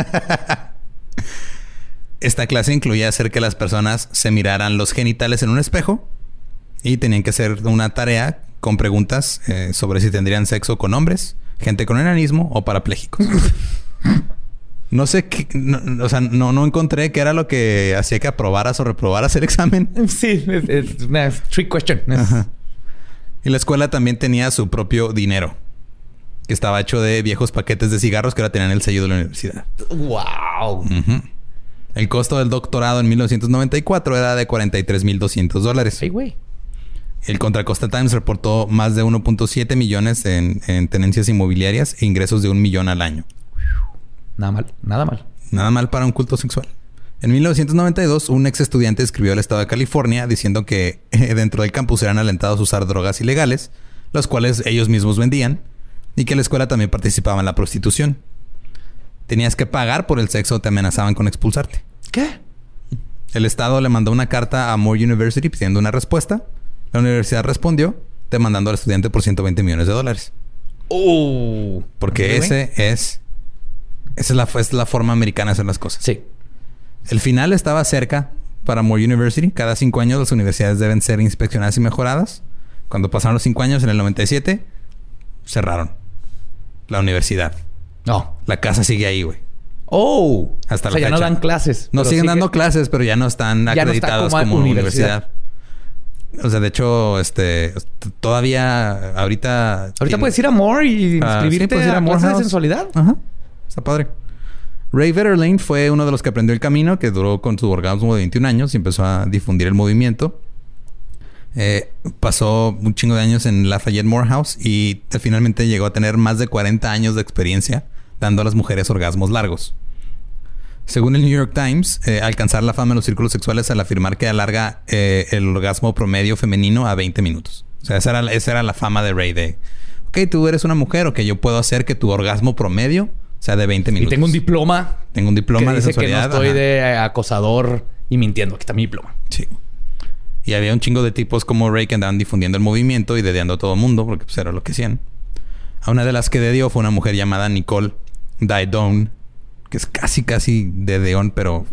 A: Esta clase incluía hacer que las personas se miraran los genitales en un espejo y tenían que hacer una tarea con preguntas eh, sobre si tendrían sexo con hombres, gente con enanismo o parapléjicos. (laughs) No sé qué, no- o sea, no, no encontré qué era lo que hacía que aprobaras o reprobaras el examen.
B: sí, es, es una trick question. Es-
A: Ajá. Y la escuela también tenía su propio dinero, que estaba hecho de viejos paquetes de cigarros que ahora tenían el sello de la universidad.
B: Wow.
A: El costo del doctorado en 1994 era de 43.200 dólares.
B: Ay, güey.
A: El Contra Costa Times reportó más de 1.7 millones en, en tenencias inmobiliarias e ingresos de un millón al año.
B: Nada mal, nada mal.
A: Nada mal para un culto sexual. En 1992, un ex estudiante escribió al estado de California diciendo que eh, dentro del campus eran alentados a usar drogas ilegales, las cuales ellos mismos vendían, y que la escuela también participaba en la prostitución. Tenías que pagar por el sexo o te amenazaban con expulsarte.
B: ¿Qué?
A: El Estado le mandó una carta a Moore University pidiendo una respuesta. La universidad respondió demandando al estudiante por 120 millones de dólares.
B: Oh.
A: Porque
B: Really?
A: ese es... Esa es la, es la forma americana de hacer las cosas.
B: Sí.
A: El final estaba cerca para Moore University. Cada cinco años las universidades deben ser inspeccionadas y mejoradas. Cuando pasaron los cinco años, en el 97, cerraron la universidad.
B: No.
A: La casa sigue ahí, güey.
B: Oh.
A: Hasta
B: o sea,
A: la
B: ya no dan clases.
A: No siguen
B: sigue-
A: dando clases, pero ya no están
B: Ya no está
A: acreditados
B: como
A: como,
B: universidad.
A: universidad. O sea, de hecho, este... Todavía... Ahorita...
B: Ahorita
A: tiene-
B: puedes ir a More y
A: Ah, sí,
B: inscribirte
A: puedes ir
B: a,
A: a
B: clases de sensualidad.
A: Ajá. Está padre. Ray Vetterlane fue uno de los que aprendió el camino, que duró con su orgasmo de 21 años y empezó a difundir el movimiento. Eh, pasó un chingo de años en Lafayette Morehouse y eh, finalmente llegó a tener más de 40 años de experiencia dando a las mujeres orgasmos largos. Según el New York Times, eh, alcanzar la fama en los círculos sexuales al afirmar que alarga el orgasmo promedio femenino a 20 minutos. O sea, esa era, esa era la fama de Ray de, ok, tú eres una mujer, ok, yo puedo hacer que tu orgasmo promedio sea de 20
B: Y
A: minutos.
B: tengo un diploma
A: Tengo un diploma
B: que
A: de
B: dice que no estoy de eh, acosador y mintiendo. Aquí está mi diploma.
A: Sí. Y había un chingo de tipos como Ray que andaban difundiendo el movimiento y dediando a todo el mundo, porque pues era lo que hacían. A una de las que dedió fue una mujer llamada Nicole Didone, que es casi, casi de Deón, pero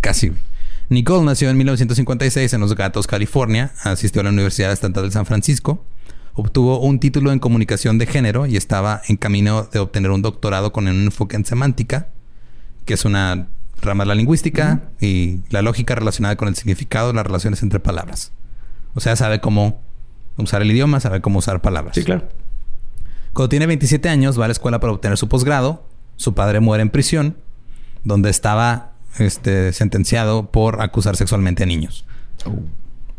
A: casi. Nicole nació en 1956 en Los Gatos, California. Asistió a la Universidad Estatal de San Francisco. Obtuvo un título en comunicación de género y estaba en camino de obtener un doctorado con un enfoque en semántica, que es una rama de la lingüística y la lógica relacionada con el significado las relaciones entre palabras. O sea, sabe cómo usar el idioma, sabe cómo usar palabras.
B: Sí, claro.
A: Cuando tiene 27 años, va a la escuela para obtener su posgrado. Su padre muere en prisión, donde estaba este, sentenciado por acusar sexualmente a niños.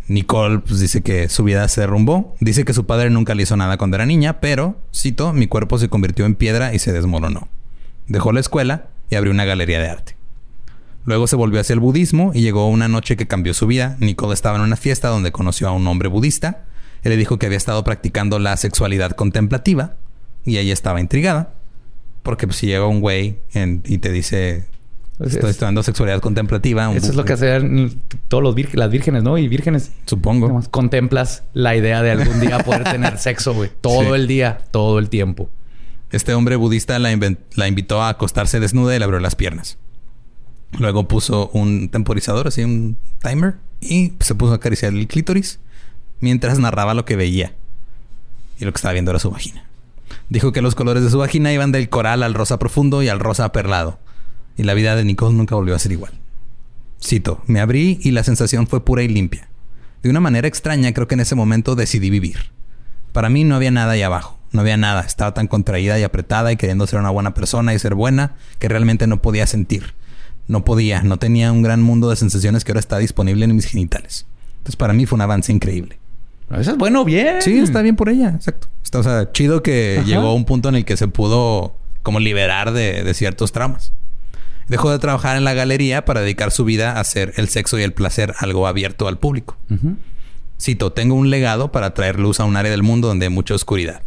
A: Nicole pues, dice que su vida se derrumbó. Dice que su padre nunca le hizo nada cuando era niña, pero, cito, mi cuerpo se convirtió en piedra y se desmoronó. Dejó la escuela y abrió una galería de arte. Luego se volvió hacia el budismo y llegó una noche que cambió su vida. Nicole estaba en una fiesta donde conoció a un hombre budista. Él le dijo que había estado practicando la sexualidad contemplativa y ella estaba intrigada. Porque pues, si llega un güey y te dice, estoy
B: es-
A: estudiando sexualidad contemplativa.
B: Eso es lo que hacen todos los vir- las vírgenes, ¿no? Y vírgenes.
A: Supongo.
B: Nomás contemplas la idea de algún día poder tener sexo, güey. (laughs) Todo
A: Sí.
B: el día, todo el tiempo.
A: Este hombre budista la, la invitó a acostarse desnuda y le abrió las piernas. Luego puso un temporizador, así un timer, y se puso a acariciar el clítoris mientras narraba lo que veía. Y lo que estaba viendo era su vagina. Dijo que los colores de su vagina iban del coral al rosa profundo y al rosa perlado. Y la vida de Nicole nunca volvió a ser igual. Cito, me abrí y la sensación fue pura y limpia. De una manera extraña creo que en ese momento decidí vivir. Para mí no había nada ahí abajo, no había nada. Estaba tan contraída y apretada y queriendo ser una buena persona y ser buena que realmente no podía sentir. No podía, no tenía un gran mundo de sensaciones que ahora está disponible en mis genitales. Entonces para mí fue un avance increíble.
B: Eso es bueno, bien.
A: Sí, está bien por ella, exacto. Está, o sea, chido que
B: Ajá.
A: llegó a un punto en el que se pudo como liberar de, de ciertos traumas. Dejó de trabajar en la galería para dedicar su vida a hacer el sexo y el placer algo abierto al público. Cito, tengo un legado para traer luz a un área del mundo donde hay mucha oscuridad.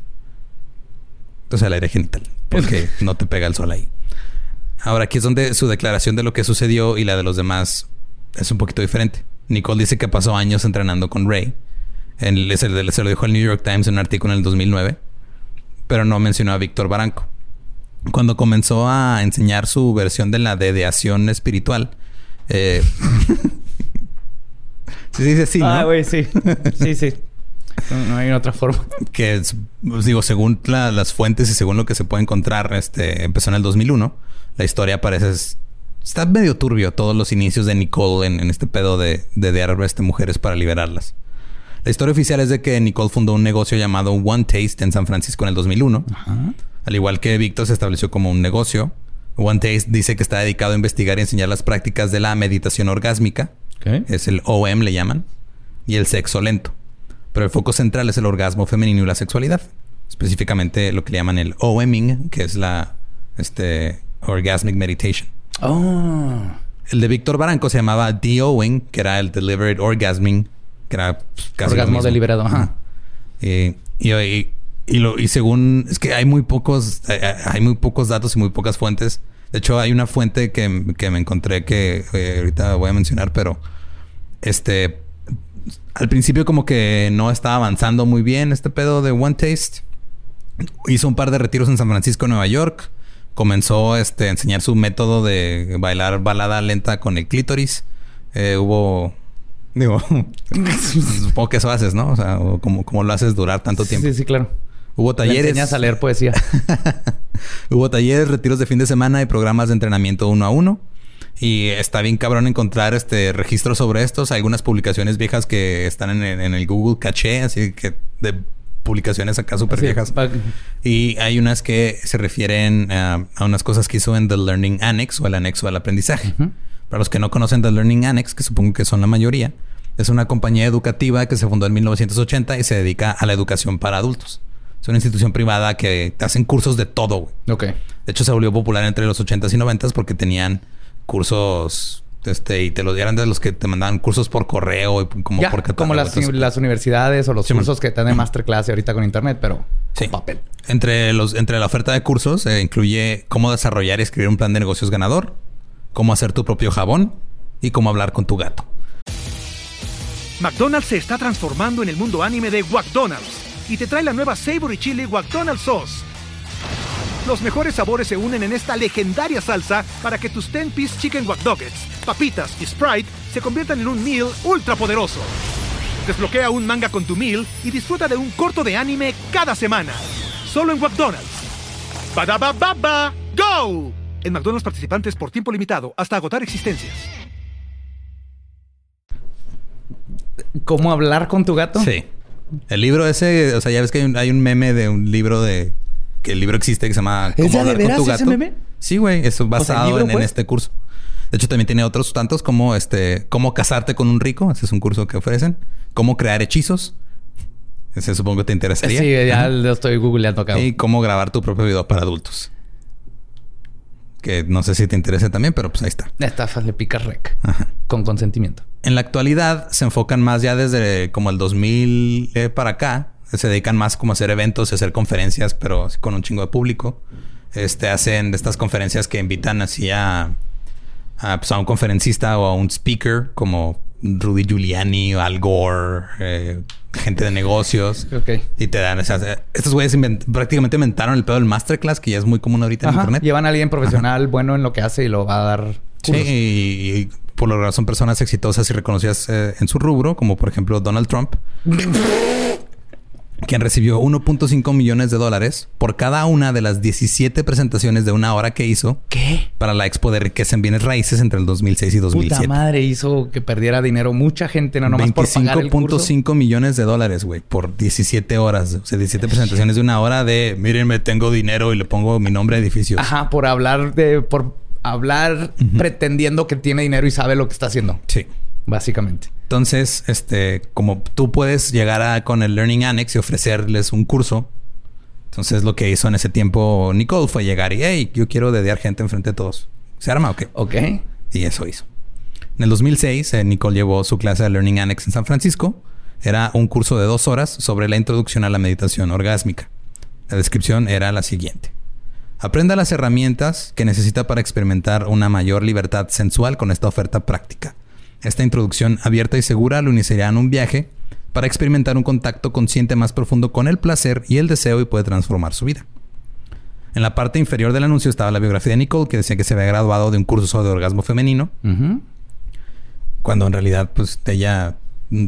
A: Entonces el aire genital. Porque (laughs) no te pega el sol ahí. Ahora aquí es donde su declaración de lo que sucedió y la de los demás es un poquito diferente. Nicole dice que pasó años entrenando con Ray. En- se, se lo dijo el New York Times en un artículo en el 2009. Pero no mencionó a Víctor Baranco. Cuando comenzó a enseñar su versión de la dedeación espiritual. Eh, (laughs) sí, se dice así, ¿no?
B: Ah, güey, sí. Sí, sí. No, no hay otra forma.
A: que es, pues, digo, según la- las fuentes y según lo que se puede encontrar, este empezó en el 2001. La historia parece es- está medio turbio todos los inicios de Nicole en, en este pedo de de dear a este mujeres para liberarlas. La historia oficial es de que Nicole fundó un negocio llamado One Taste en San Francisco en el 2001.
B: Ajá.
A: Al igual que Víctor se estableció como un negocio. One Taste dice que está dedicado a investigar y enseñar las prácticas de la meditación orgásmica.
B: Ok.
A: Es el OM, le llaman. Y el sexo lento. Pero el foco central es el orgasmo femenino y la sexualidad. Específicamente lo que le llaman el OMing, que es la este, Orgasmic Meditation.
B: Oh.
A: El de Víctor Baranco se llamaba DOing, que era el Deliberate Orgasming, que era pues, casi
B: Orgasmo deliberado, ajá.
A: Eh, y, y, y lo, y según... Es que hay muy pocos... Hay, hay muy pocos datos y muy pocas fuentes. De hecho, hay una fuente que, que me encontré que eh, ahorita voy a mencionar, pero... Este... Al principio como que no estaba avanzando muy bien este pedo de One Taste. Hizo un par de retiros en San Francisco, Nueva York. Comenzó este, a enseñar su método de bailar balada lenta con el clítoris. Eh, hubo... Digo, (laughs) supongo que eso haces, ¿no? O sea, o como, como lo haces durar tanto tiempo.
B: Sí, sí, claro.
A: Hubo
B: Le
A: talleres.
B: enseñas a leer poesía. (laughs)
A: Hubo talleres, retiros de fin de semana y programas de entrenamiento uno a uno. Y está bien cabrón encontrar este registros sobre estos. Hay algunas publicaciones viejas que están en, el- en el Google Caché, así que de publicaciones acá súper viejas. Y hay unas que se refieren ah, a unas cosas que hizo en The Learning Annex o el anexo al aprendizaje. Para los que no conocen The Learning Annex, que supongo que son la mayoría, es una compañía educativa que se fundó en 1980 y se dedica a la educación para adultos. Es una institución privada que te hacen cursos de todo, güey.
B: Ok.
A: De hecho, se volvió popular entre los 80s y 90s porque tenían cursos este, y te los eran de los que te mandaban cursos por correo y como
B: Ya,
A: por catálogo.
B: como las,
A: Entonces,
B: las universidades o los
A: Sí,
B: cursos que te dan de masterclass ahorita con internet, pero
A: Sí.
B: con papel.
A: Entre, los, entre la oferta de cursos eh, incluye cómo desarrollar y escribir un plan de negocios ganador, cómo hacer tu propio jabón y cómo hablar con tu gato.
C: McDonald's se está transformando en el mundo anime de McDonald's y te trae la nueva Savory Chili McDonald's Sauce. Los mejores sabores se unen en esta legendaria salsa para que tus 10-piece chicken wack Nuggets, papitas y Sprite se conviertan en un meal ultra poderoso. Desbloquea un manga con tu meal y disfruta de un corto de anime cada semana. Solo en McDonald's. Badaba baba, go! En McDonald's participantes por tiempo limitado hasta agotar existencias.
B: ¿Cómo hablar con tu gato?
A: Sí. El libro ese, o sea, ya ves que hay un, hay un meme de un libro de... Que el libro existe que se llama
B: ¿Es ya de
A: hablar con tu
B: veras ese
A: gato.
B: meme?
A: Sí, güey. Es basado
B: libro,
A: en, en
B: pues.
A: este curso. De hecho, también tiene otros tantos como este... Cómo casarte con un rico. Ese es un curso que ofrecen. Cómo crear hechizos. Ese supongo que te interesaría.
B: Sí, ya
A: Ajá.
B: lo estoy googleando acá.
A: Y cómo grabar tu propio video para adultos. Que no sé si te interesa también, pero pues ahí está.
B: Estafas le picas rec.
A: Ajá.
B: Con consentimiento.
A: En la actualidad se enfocan más ya desde como el 2000 eh, para acá. Se dedican más como a hacer eventos y hacer conferencias, pero con un chingo de público. Este hacen de estas conferencias que invitan así a, a, pues, a un conferencista o a un speaker como Rudy Giuliani o Al Gore, eh, gente de negocios.
B: Ok.
A: Y te dan, o sea, estos güeyes invent- prácticamente inventaron el pedo del masterclass, que ya es muy común ahorita en internet.
B: Llevan a alguien profesional bueno en lo que hace y lo va a dar
A: Sí,
B: cursos.
A: y, y por lo general son personas exitosas y reconocidas eh, en su rubro, como por ejemplo Donald Trump, (laughs) quien recibió 1.5 millones de dólares por cada una de las 17 presentaciones de una hora que hizo
B: ¿Qué?
A: para la Expo de Riqueza en Bienes Raíces entre el 2006 y 2007.
B: Puta madre hizo que perdiera dinero mucha gente, no nomás por pagar el curso.
A: 25.5 millones de dólares, güey, por 17 horas. O sea, 17 presentaciones de una hora de, mírenme, tengo dinero y le pongo mi nombre a edificios.
B: Ajá, por hablar de... Por hablar pretendiendo que tiene dinero y sabe lo que está haciendo.
A: Sí.
B: Básicamente.
A: Entonces, este, como tú puedes llegar a, con el Learning Annex y ofrecerles un curso. Entonces, lo que hizo en ese tiempo Nicole fue llegar y, hey, yo quiero dedear gente enfrente de todos. ¿Se arma o qué?
B: Ok.
A: Y eso hizo. En el 2006, eh, Nicole llevó su clase de Learning Annex en San Francisco. Era un curso de dos horas sobre la introducción a la meditación orgásmica. La descripción era la siguiente. Aprenda las herramientas que necesita para experimentar una mayor libertad sensual con esta oferta práctica. Esta introducción abierta y segura lo iniciará en un viaje para experimentar un contacto consciente más profundo con el placer y el deseo y puede transformar su vida. En la parte inferior del anuncio estaba la biografía de Nicole que decía que se había graduado de un curso sobre orgasmo femenino, cuando en realidad pues ella mm,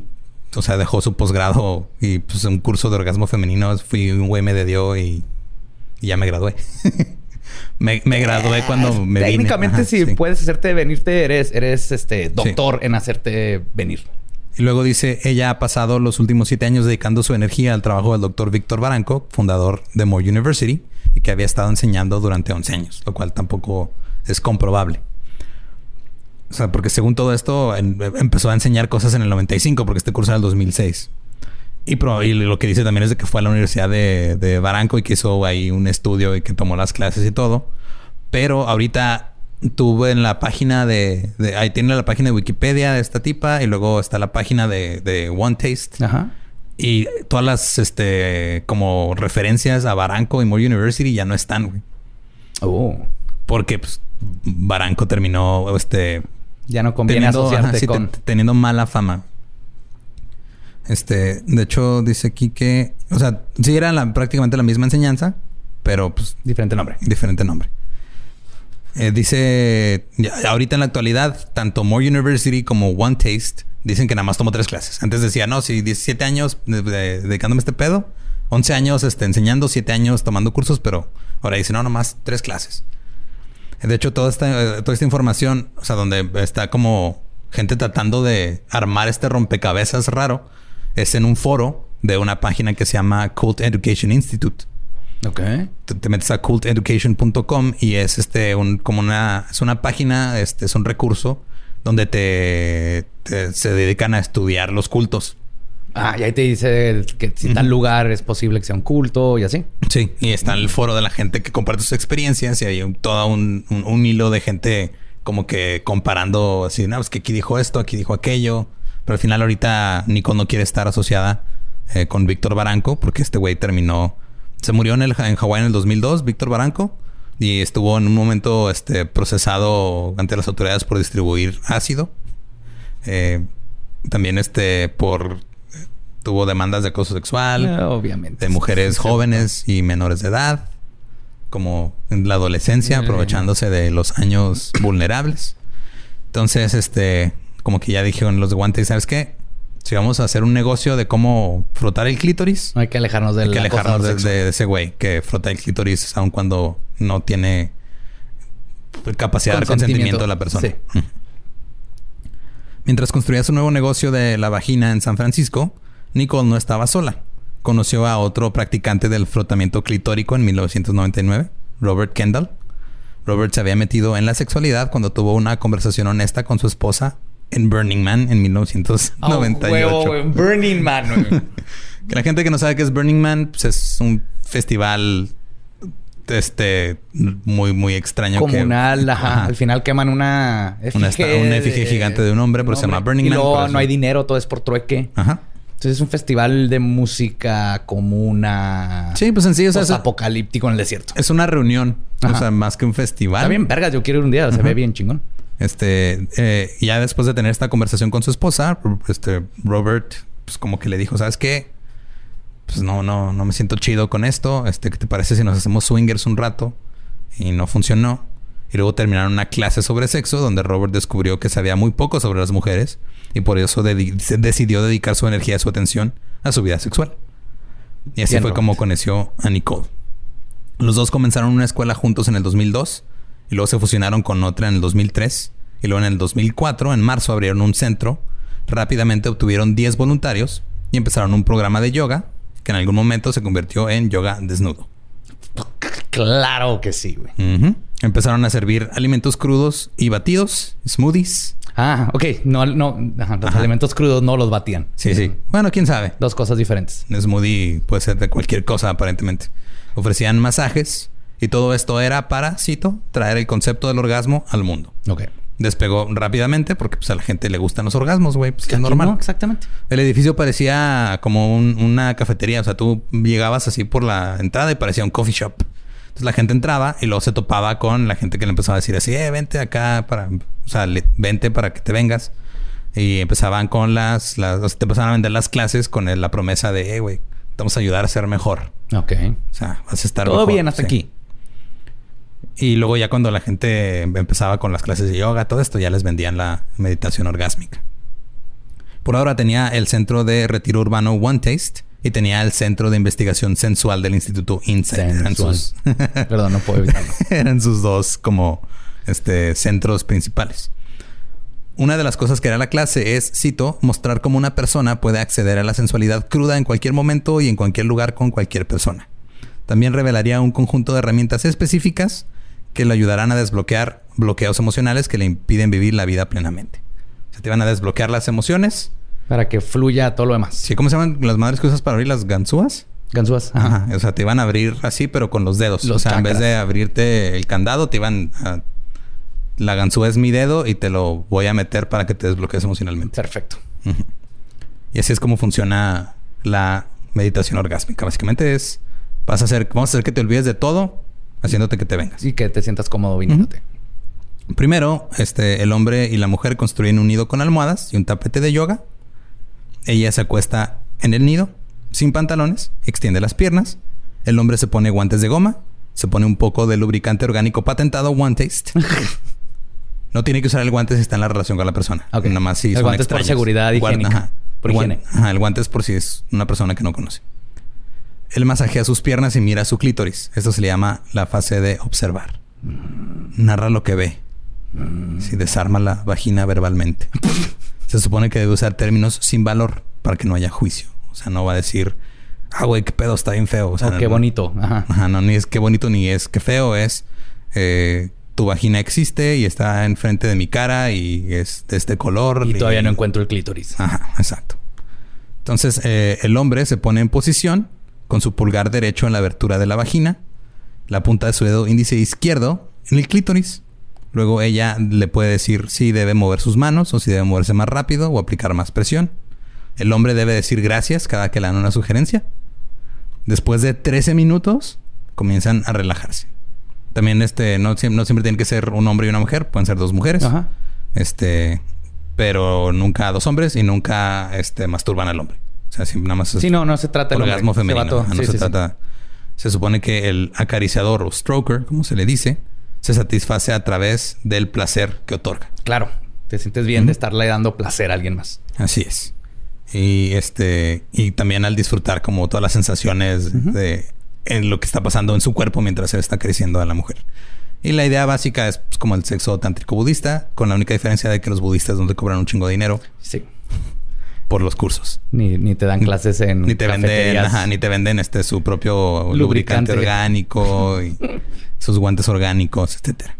A: o sea, dejó su posgrado y pues un curso de orgasmo femenino, fui un güey me dio y, y ya me gradué. (laughs) me, me gradué cuando me vine.
B: Técnicamente,
A: Ajá,
B: si
A: sí.
B: puedes hacerte venirte, eres, eres este doctor en hacerte venir.
A: Y luego dice, ella ha pasado los últimos siete años dedicando su energía al trabajo del doctor Víctor Baranco, fundador de Moore University, y que había estado enseñando durante 11 años, lo cual tampoco es comprobable. O sea, porque según todo esto, en- empezó a enseñar cosas en el 95, porque este curso era el 2006. Y, pro- y lo que dice también es de que fue a la Universidad de, de Baranco y que hizo ahí un estudio y que tomó las clases y todo. Pero ahorita tuve en la página de, de- Ahí tiene la página de Wikipedia de esta tipa y luego está la página de, de One Taste.
B: Ajá.
A: Y todas las, este, como referencias a Baranco y Moore University ya no están, güey.
B: Oh.
A: Porque, pues, Baranco terminó, este...
B: Ya no conviene
A: teniendo,
B: asociarte
A: ajá, sí,
B: con...
A: te- teniendo mala fama. Este, de hecho, dice aquí que... O sea, sí era la- prácticamente la misma enseñanza, pero, pues,
B: Diferente nombre.
A: diferente nombre. Eh, dice, ahorita en la actualidad, tanto Moore University como One Taste dicen que nada más tomó tres clases. Antes decía, no, si 17 años de- de- dedicándome a este pedo, 11 años este, enseñando, 7 años tomando cursos, pero ahora dice, no, nomás tres clases. De hecho, toda esta, toda esta información, o sea, donde está como gente tratando de armar este rompecabezas raro, es en un foro de una página que se llama Cult Education Institute.
B: Ok.
A: Te, te metes a culteducation.com y es este un, como una es una página, este es un recurso donde te, te- se dedican a estudiar los cultos.
B: Ah, y ahí te dice que si tal lugar es posible que sea un culto y así.
A: Sí, y está el foro de la gente que comparte sus experiencias y hay un- todo un, un- un hilo de gente como que comparando así, no, pues que aquí dijo esto, aquí dijo aquello. Pero al final ahorita Nicole no quiere estar asociada eh, con Víctor Baranco porque este güey terminó, se murió en, el, en Hawái en el 2002, Víctor Baranco, y estuvo en un momento este, procesado ante las autoridades por distribuir ácido. Eh, también este por tuvo demandas de acoso sexual
B: Eh, obviamente.
A: de mujeres
B: Sí,
A: jóvenes y menores de edad, como en la adolescencia,
B: Eh.
A: aprovechándose de los años vulnerables. Entonces, este, como que ya dijeron los de guantes, ¿sabes qué? Si vamos a hacer un negocio de cómo frotar el clítoris,
B: No hay que alejarnos del
A: hay que alejarnos de, ese güey que frota el clítoris aun cuando no tiene capacidad de consentimiento de la persona.
B: Sí.
A: Mientras construía su nuevo negocio de la vagina en San Francisco, Nicole no estaba sola. Conoció a otro practicante del frotamiento clitórico en 1999, Robert Kendall. Robert se había metido en la sexualidad cuando tuvo una conversación honesta con su esposa en Burning Man en 1998.
B: Ah, huevo, güey. Burning Man, güey. (laughs)
A: Que la gente que no sabe qué es Burning Man, pues es un festival este muy muy extraño
B: Comunal, ajá.
A: Ajá.
B: Al final queman una
A: Una esta- una efigie gigante de un hombre, pero se llama Burning
B: y
A: Man,
B: luego no hay dinero, todo es por trueque.
A: Ajá.
B: Entonces es un festival de música comuna.
A: Sí, pues en sí, o sea, es,
B: apocalíptico en el desierto.
A: es una reunión, o sea, más que un festival.
B: Está bien, vergas. Yo quiero ir un día. Se
A: Ajá.
B: ve bien chingón.
A: Este, eh, ya después de tener esta conversación con su esposa, este, Robert, pues como que le dijo, ¿sabes qué? Pues no, no, no me siento chido con esto. Este, ¿qué te parece si nos hacemos swingers un rato? Y no funcionó. Y luego terminaron una clase sobre sexo donde Robert descubrió que sabía muy poco sobre las mujeres y por eso decidió dedicar su energía y su atención a su vida sexual. Y así
B: Bien,
A: fue
B: Robert.
A: como conoció a Nicole. Los dos comenzaron una escuela juntos en el 2002 y luego se fusionaron con otra en el 2003 y luego en el 2004 en marzo abrieron un centro. Rápidamente obtuvieron 10 voluntarios y empezaron un programa de yoga que en algún momento se convirtió en yoga desnudo.
B: Claro que sí, güey.
A: Empezaron a servir alimentos crudos y batidos, smoothies.
B: Ah, ok. No, no. ajá, los
A: Ajá.
B: alimentos crudos no los batían.
A: Sí, sí. Bueno, quién sabe.
B: Dos cosas diferentes.
A: Un smoothie puede ser de cualquier cosa aparentemente. Ofrecían masajes y todo esto era para, cito, traer el concepto del orgasmo al mundo.
B: Ok.
A: Despegó rápidamente porque pues, a la gente le gustan los orgasmos, güey. Pues, que es normal.
B: no, exactamente.
A: El edificio parecía como un- una cafetería. O sea, tú llegabas así por la entrada y parecía un coffee shop. Entonces la gente entraba y luego se topaba con la gente que le empezaba a decir así, eh, vente acá para... O sea, le- vente para que te vengas. Y empezaban con las... las o sea, te empezaban a vender las clases con el- la promesa de, eh, güey, te vamos a ayudar a ser mejor.
B: Ok.
A: O sea, vas a estar
B: Todo
A: mejor.
B: bien hasta
A: Sí.
B: aquí.
A: Y luego ya cuando la gente empezaba con las clases de yoga, todo esto ya les vendían la meditación orgásmica. Por ahora tenía el centro de retiro urbano One Taste y tenía el centro de investigación sensual del Instituto Insight. Eran sus, (laughs)
B: Perdón, no puedo evitarlo. (laughs)
A: eran sus dos como este, centros principales. Una de las cosas que era la clase es, cito, mostrar cómo una persona puede acceder a la sensualidad cruda en cualquier momento y en cualquier lugar con cualquier persona. También revelaría un conjunto de herramientas específicas que le ayudarán a desbloquear bloqueos emocionales que le impiden vivir la vida plenamente. O sea, te van a desbloquear las emociones.
B: Para que fluya todo lo demás.
A: Sí, ¿cómo se llaman las madres que usas para abrir las ganzúas?
B: Ganzúas.
A: Ajá. O sea, te iban a abrir así, pero con los dedos.
B: Los
A: o sea, en vez de abrirte el candado, te iban a... La ganzúa es mi dedo y te lo voy a meter para que te desbloquees emocionalmente.
B: Perfecto.
A: Y así es como funciona la meditación orgásmica. Básicamente es... Vas a hacer... Vamos a hacer que te olvides de todo haciéndote que te vengas.
B: Y que te sientas cómodo viniéndote.
A: Primero, este, el hombre y la mujer construyen un nido con almohadas y un tapete de yoga. Ella se acuesta en el nido, sin pantalones, extiende las piernas. El hombre se pone guantes de goma, se pone un poco de lubricante orgánico patentado One Taste. (laughs) no tiene que usar el guante si está en la relación con la persona.
B: Ok.
A: Nada más si
B: El guante es por seguridad
A: Guan-
B: higiénica.
A: Ajá.
B: Por
A: guan-
B: higiene.
A: Ajá, el guante es por si es una persona que no conoce. Él masajea sus piernas y mira su clítoris. Esto se le llama la fase de observar. narra lo que ve. Si desarma la vagina verbalmente. (laughs) Se supone que debe usar términos sin valor para que no haya juicio. O sea, no va a decir, ah, güey, qué pedo, está bien feo. O sea,
B: Oh, qué
A: no-
B: bonito. Ajá.
A: Ajá, no, ni es qué bonito ni es qué feo. Es eh, tu vagina existe y está enfrente de mi cara y es de este color.
B: Y todavía no encuentro el clítoris.
A: Ajá, exacto. Entonces, eh, el hombre se pone en posición con su pulgar derecho en la abertura de la vagina, la punta de su dedo índice izquierdo en el clítoris. Luego ella le puede decir si debe mover sus manos o si debe moverse más rápido o aplicar más presión. El hombre debe decir gracias cada que le dan una sugerencia. Después de 13 minutos, comienzan a relajarse. También este, no, no siempre tiene que ser un hombre y una mujer, pueden ser dos mujeres.
B: Ajá.
A: Este, pero nunca dos hombres y nunca este masturban al hombre. O sea, siempre nada más es
B: Sí, no, no se trata del
A: orgasmo
B: hombre.
A: Femenino. Ajá, no
B: sí,
A: se
B: sí, sí.
A: trata. Se supone que el acariciador o stroker, como se le dice, se satisface a través del placer que otorga.
B: Claro. Te sientes bien de estarle dando placer a alguien más.
A: Así es. Y este y también al disfrutar como todas las sensaciones de en lo que está pasando en su cuerpo mientras se está creciendo a la mujer. Y la idea básica es pues, como el sexo tántrico budista, con la única diferencia de que los budistas no te cobran un chingo de dinero
B: Sí.
A: Por los cursos.
B: Ni, ni te dan clases en
A: Ni te venden, ajá, ni te venden este su propio lubricante,
B: Lubricante.
A: orgánico y (laughs) sus guantes orgánicos, etcétera.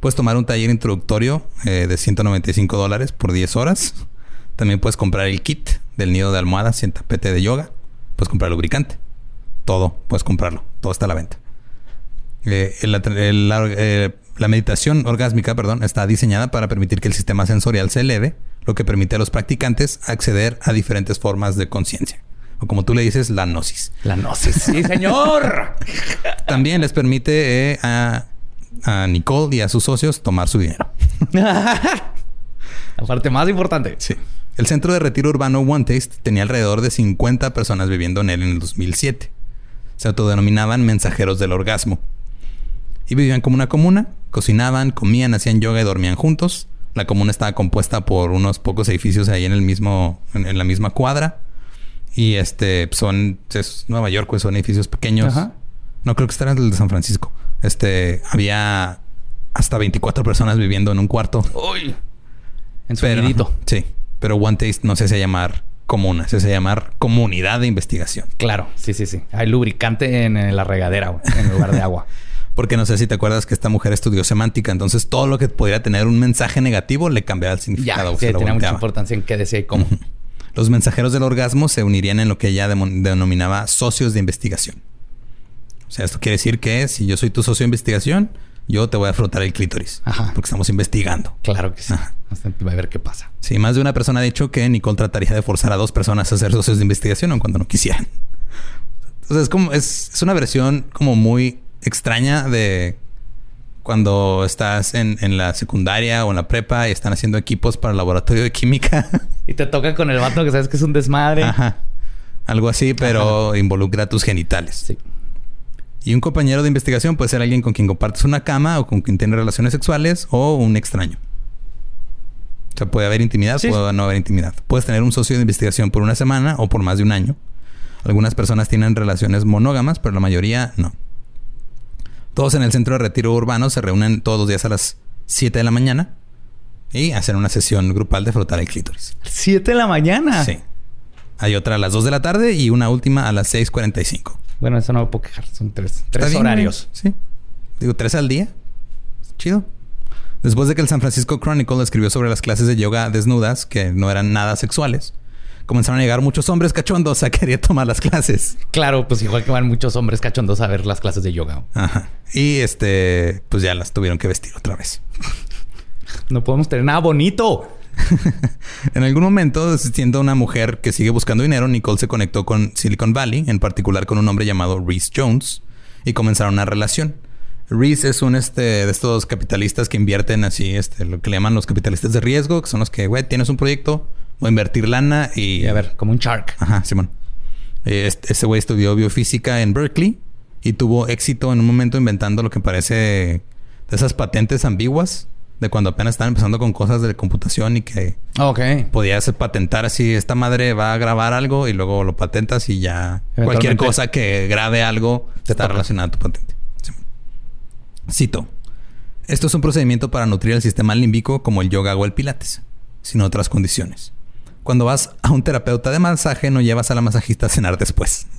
A: Puedes tomar un taller introductorio eh, de 195 dólares por 10 horas. También puedes comprar el kit del nido de almohadas y el tapete de yoga. Puedes comprar lubricante. Todo puedes comprarlo. Todo está a la venta. Eh, el- el- la, eh, la meditación orgásmica, perdón, está diseñada para permitir que el sistema sensorial se eleve, lo que permite a los practicantes acceder a diferentes formas de conciencia. O como tú le dices, la gnosis.
B: La gnosis. Sí, señor. (laughs)
A: También les permite eh, a, a Nicole y a sus socios tomar su dinero. (laughs)
B: La parte más importante.
A: Sí. El centro de retiro urbano One Taste tenía alrededor de 50 personas viviendo en él en el 2007. Se autodenominaban mensajeros del orgasmo. Y vivían como una comuna, cocinaban, comían, hacían yoga y dormían juntos. La comuna estaba compuesta por unos pocos edificios ahí en el mismo, en, en la misma cuadra. Y este son es Nueva York, pues son edificios pequeños.
B: Ajá.
A: No creo que era el de San Francisco. Este había hasta 24 personas viviendo en un cuarto.
B: Uy. En su
A: Pero. Sí, pero One Taste no se hace llamar comuna, se hace llamar comunidad de investigación.
B: Claro. Sí, sí, sí. Hay lubricante en, en la regadera, güey, en lugar de agua. (laughs)
A: Porque no sé si te acuerdas que esta mujer estudió semántica, entonces todo lo que pudiera tener un mensaje negativo le cambiaba el
B: ya.
A: significado.
B: Sí,
A: se lo
B: tenía mucha importancia en qué decía y cómo.
A: Los mensajeros del orgasmo se unirían en lo que ella denominaba socios de investigación. O sea, esto quiere decir que si yo soy tu socio de investigación, yo te voy a frotar el clítoris.
B: Ajá.
A: Porque estamos investigando.
B: Claro que sí.
A: Ajá.
B: Va a ver qué pasa.
A: Sí, más de una persona ha dicho que Nicole trataría de forzar a dos personas a ser socios de investigación aun cuando no quisieran. Entonces es como es, es una versión como muy extraña de cuando estás en, en la secundaria o en la prepa y están haciendo equipos para el laboratorio de química. (laughs)
B: Y te toca con el vato que sabes que es un desmadre.
A: Ajá. Algo así, pero involucra tus genitales.
B: Sí.
A: Y un compañero de investigación puede ser alguien con quien compartes una cama o con quien tienes relaciones sexuales o un extraño. O sea, puede haber intimidad,
B: Sí.
A: puede no haber intimidad. Puedes tener un socio de investigación por una semana o por más de un año. Algunas personas tienen relaciones monógamas, pero la mayoría no. Todos en el centro de retiro urbano se reúnen todos los días a las 7 de la mañana y hacen una sesión grupal de frotar el clítoris.
B: Siete de la mañana.
A: Sí. Hay otra a las 2 de la tarde y una última a las 6.45.
B: Bueno, eso no me puedo quejar. Son tres, tres
A: bien,
B: horarios.
A: Sí. Digo, tres al día. Chido. Después de que el San Francisco Chronicle escribió sobre las clases de yoga desnudas, que no eran nada sexuales, comenzaron a llegar muchos hombres cachondos a querer tomar las clases.
B: Claro, pues igual que van muchos hombres cachondos a ver las clases de yoga.
A: Ajá. Y este, pues ya las tuvieron que vestir otra vez.
B: No podemos tener nada bonito. (laughs)
A: En algún momento, siendo una mujer que sigue buscando dinero, Nicole se conectó con Silicon Valley, en particular con un hombre llamado Reese Jones, y comenzaron una relación. Reese es un este, de estos capitalistas que invierten así, este, lo que le llaman los capitalistas de riesgo, que son los que, güey, tienes un proyecto, voy a invertir lana y...
B: Y a ver, como un shark.
A: Ajá, Simón. Este ese güey estudió biofísica en Berkeley y tuvo éxito en un momento inventando lo que parece de esas patentes ambiguas de cuando apenas estaban empezando con cosas de computación y que
B: Ok.
A: podías patentar así, esta madre va a grabar algo y luego lo patentas y ya cualquier cosa que grabe algo
B: Te
A: está relacionada a tu patente. Cito. Esto es un procedimiento para nutrir el sistema límbico como el yoga o el pilates, sin otras condiciones. Cuando vas a un terapeuta de masaje, no llevas a la masajista a cenar después. (laughs)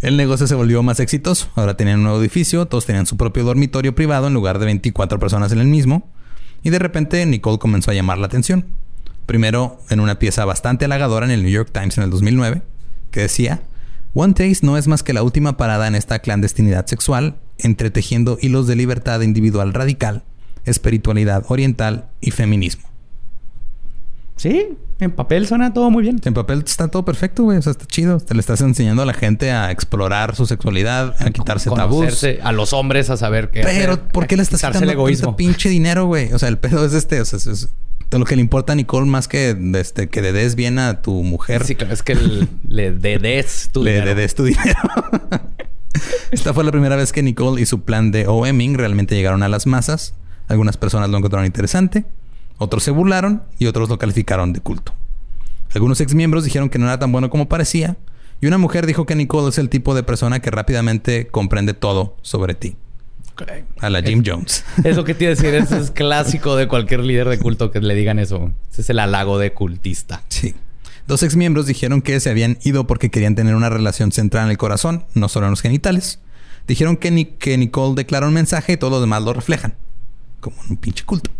A: El negocio se volvió más exitoso. Ahora tenían un nuevo edificio, todos tenían su propio dormitorio privado en lugar de 24 personas en el mismo. Y de repente Nicole comenzó a llamar la atención. Primero en una pieza bastante halagadora en el New York Times en el 2009, que decía, One Taste no es más que la última parada en esta clandestinidad sexual, entretejiendo hilos de libertad individual radical, espiritualidad oriental y feminismo.
B: Sí, en papel suena todo muy bien.
A: En papel está todo perfecto, güey. O sea, está chido. Te le estás enseñando a la gente a explorar su sexualidad, a quitarse tabús.
B: A los hombres a saber qué
A: Pero, ¿por qué le estás quitando el egoísmo? pinche dinero, güey? O sea, el pedo es este. O sea, es, lo que le importa a Nicole más que este, que le des bien a tu mujer.
B: Sí, claro. Es que (laughs) le des tu dinero.
A: Le des tu dinero. Esta fue la primera vez que Nicole y su plan de OMing realmente llegaron a las masas. Algunas personas lo encontraron interesante. Otros se burlaron y otros lo calificaron de culto. Algunos ex miembros dijeron que no era tan bueno como parecía. Y una mujer dijo que Nicole es el tipo de persona que rápidamente comprende todo sobre ti. A la Jim Jones. (laughs)
B: Eso que tiene que decir, eso es clásico de cualquier líder de culto que le digan eso. Ese es el halago de cultista.
A: Sí. Dos ex miembros dijeron que se habían ido porque querían tener una relación centrada en el corazón, no solo en los genitales. Dijeron que, que Nicole declaró un mensaje y todos los demás lo reflejan. Como en un pinche culto.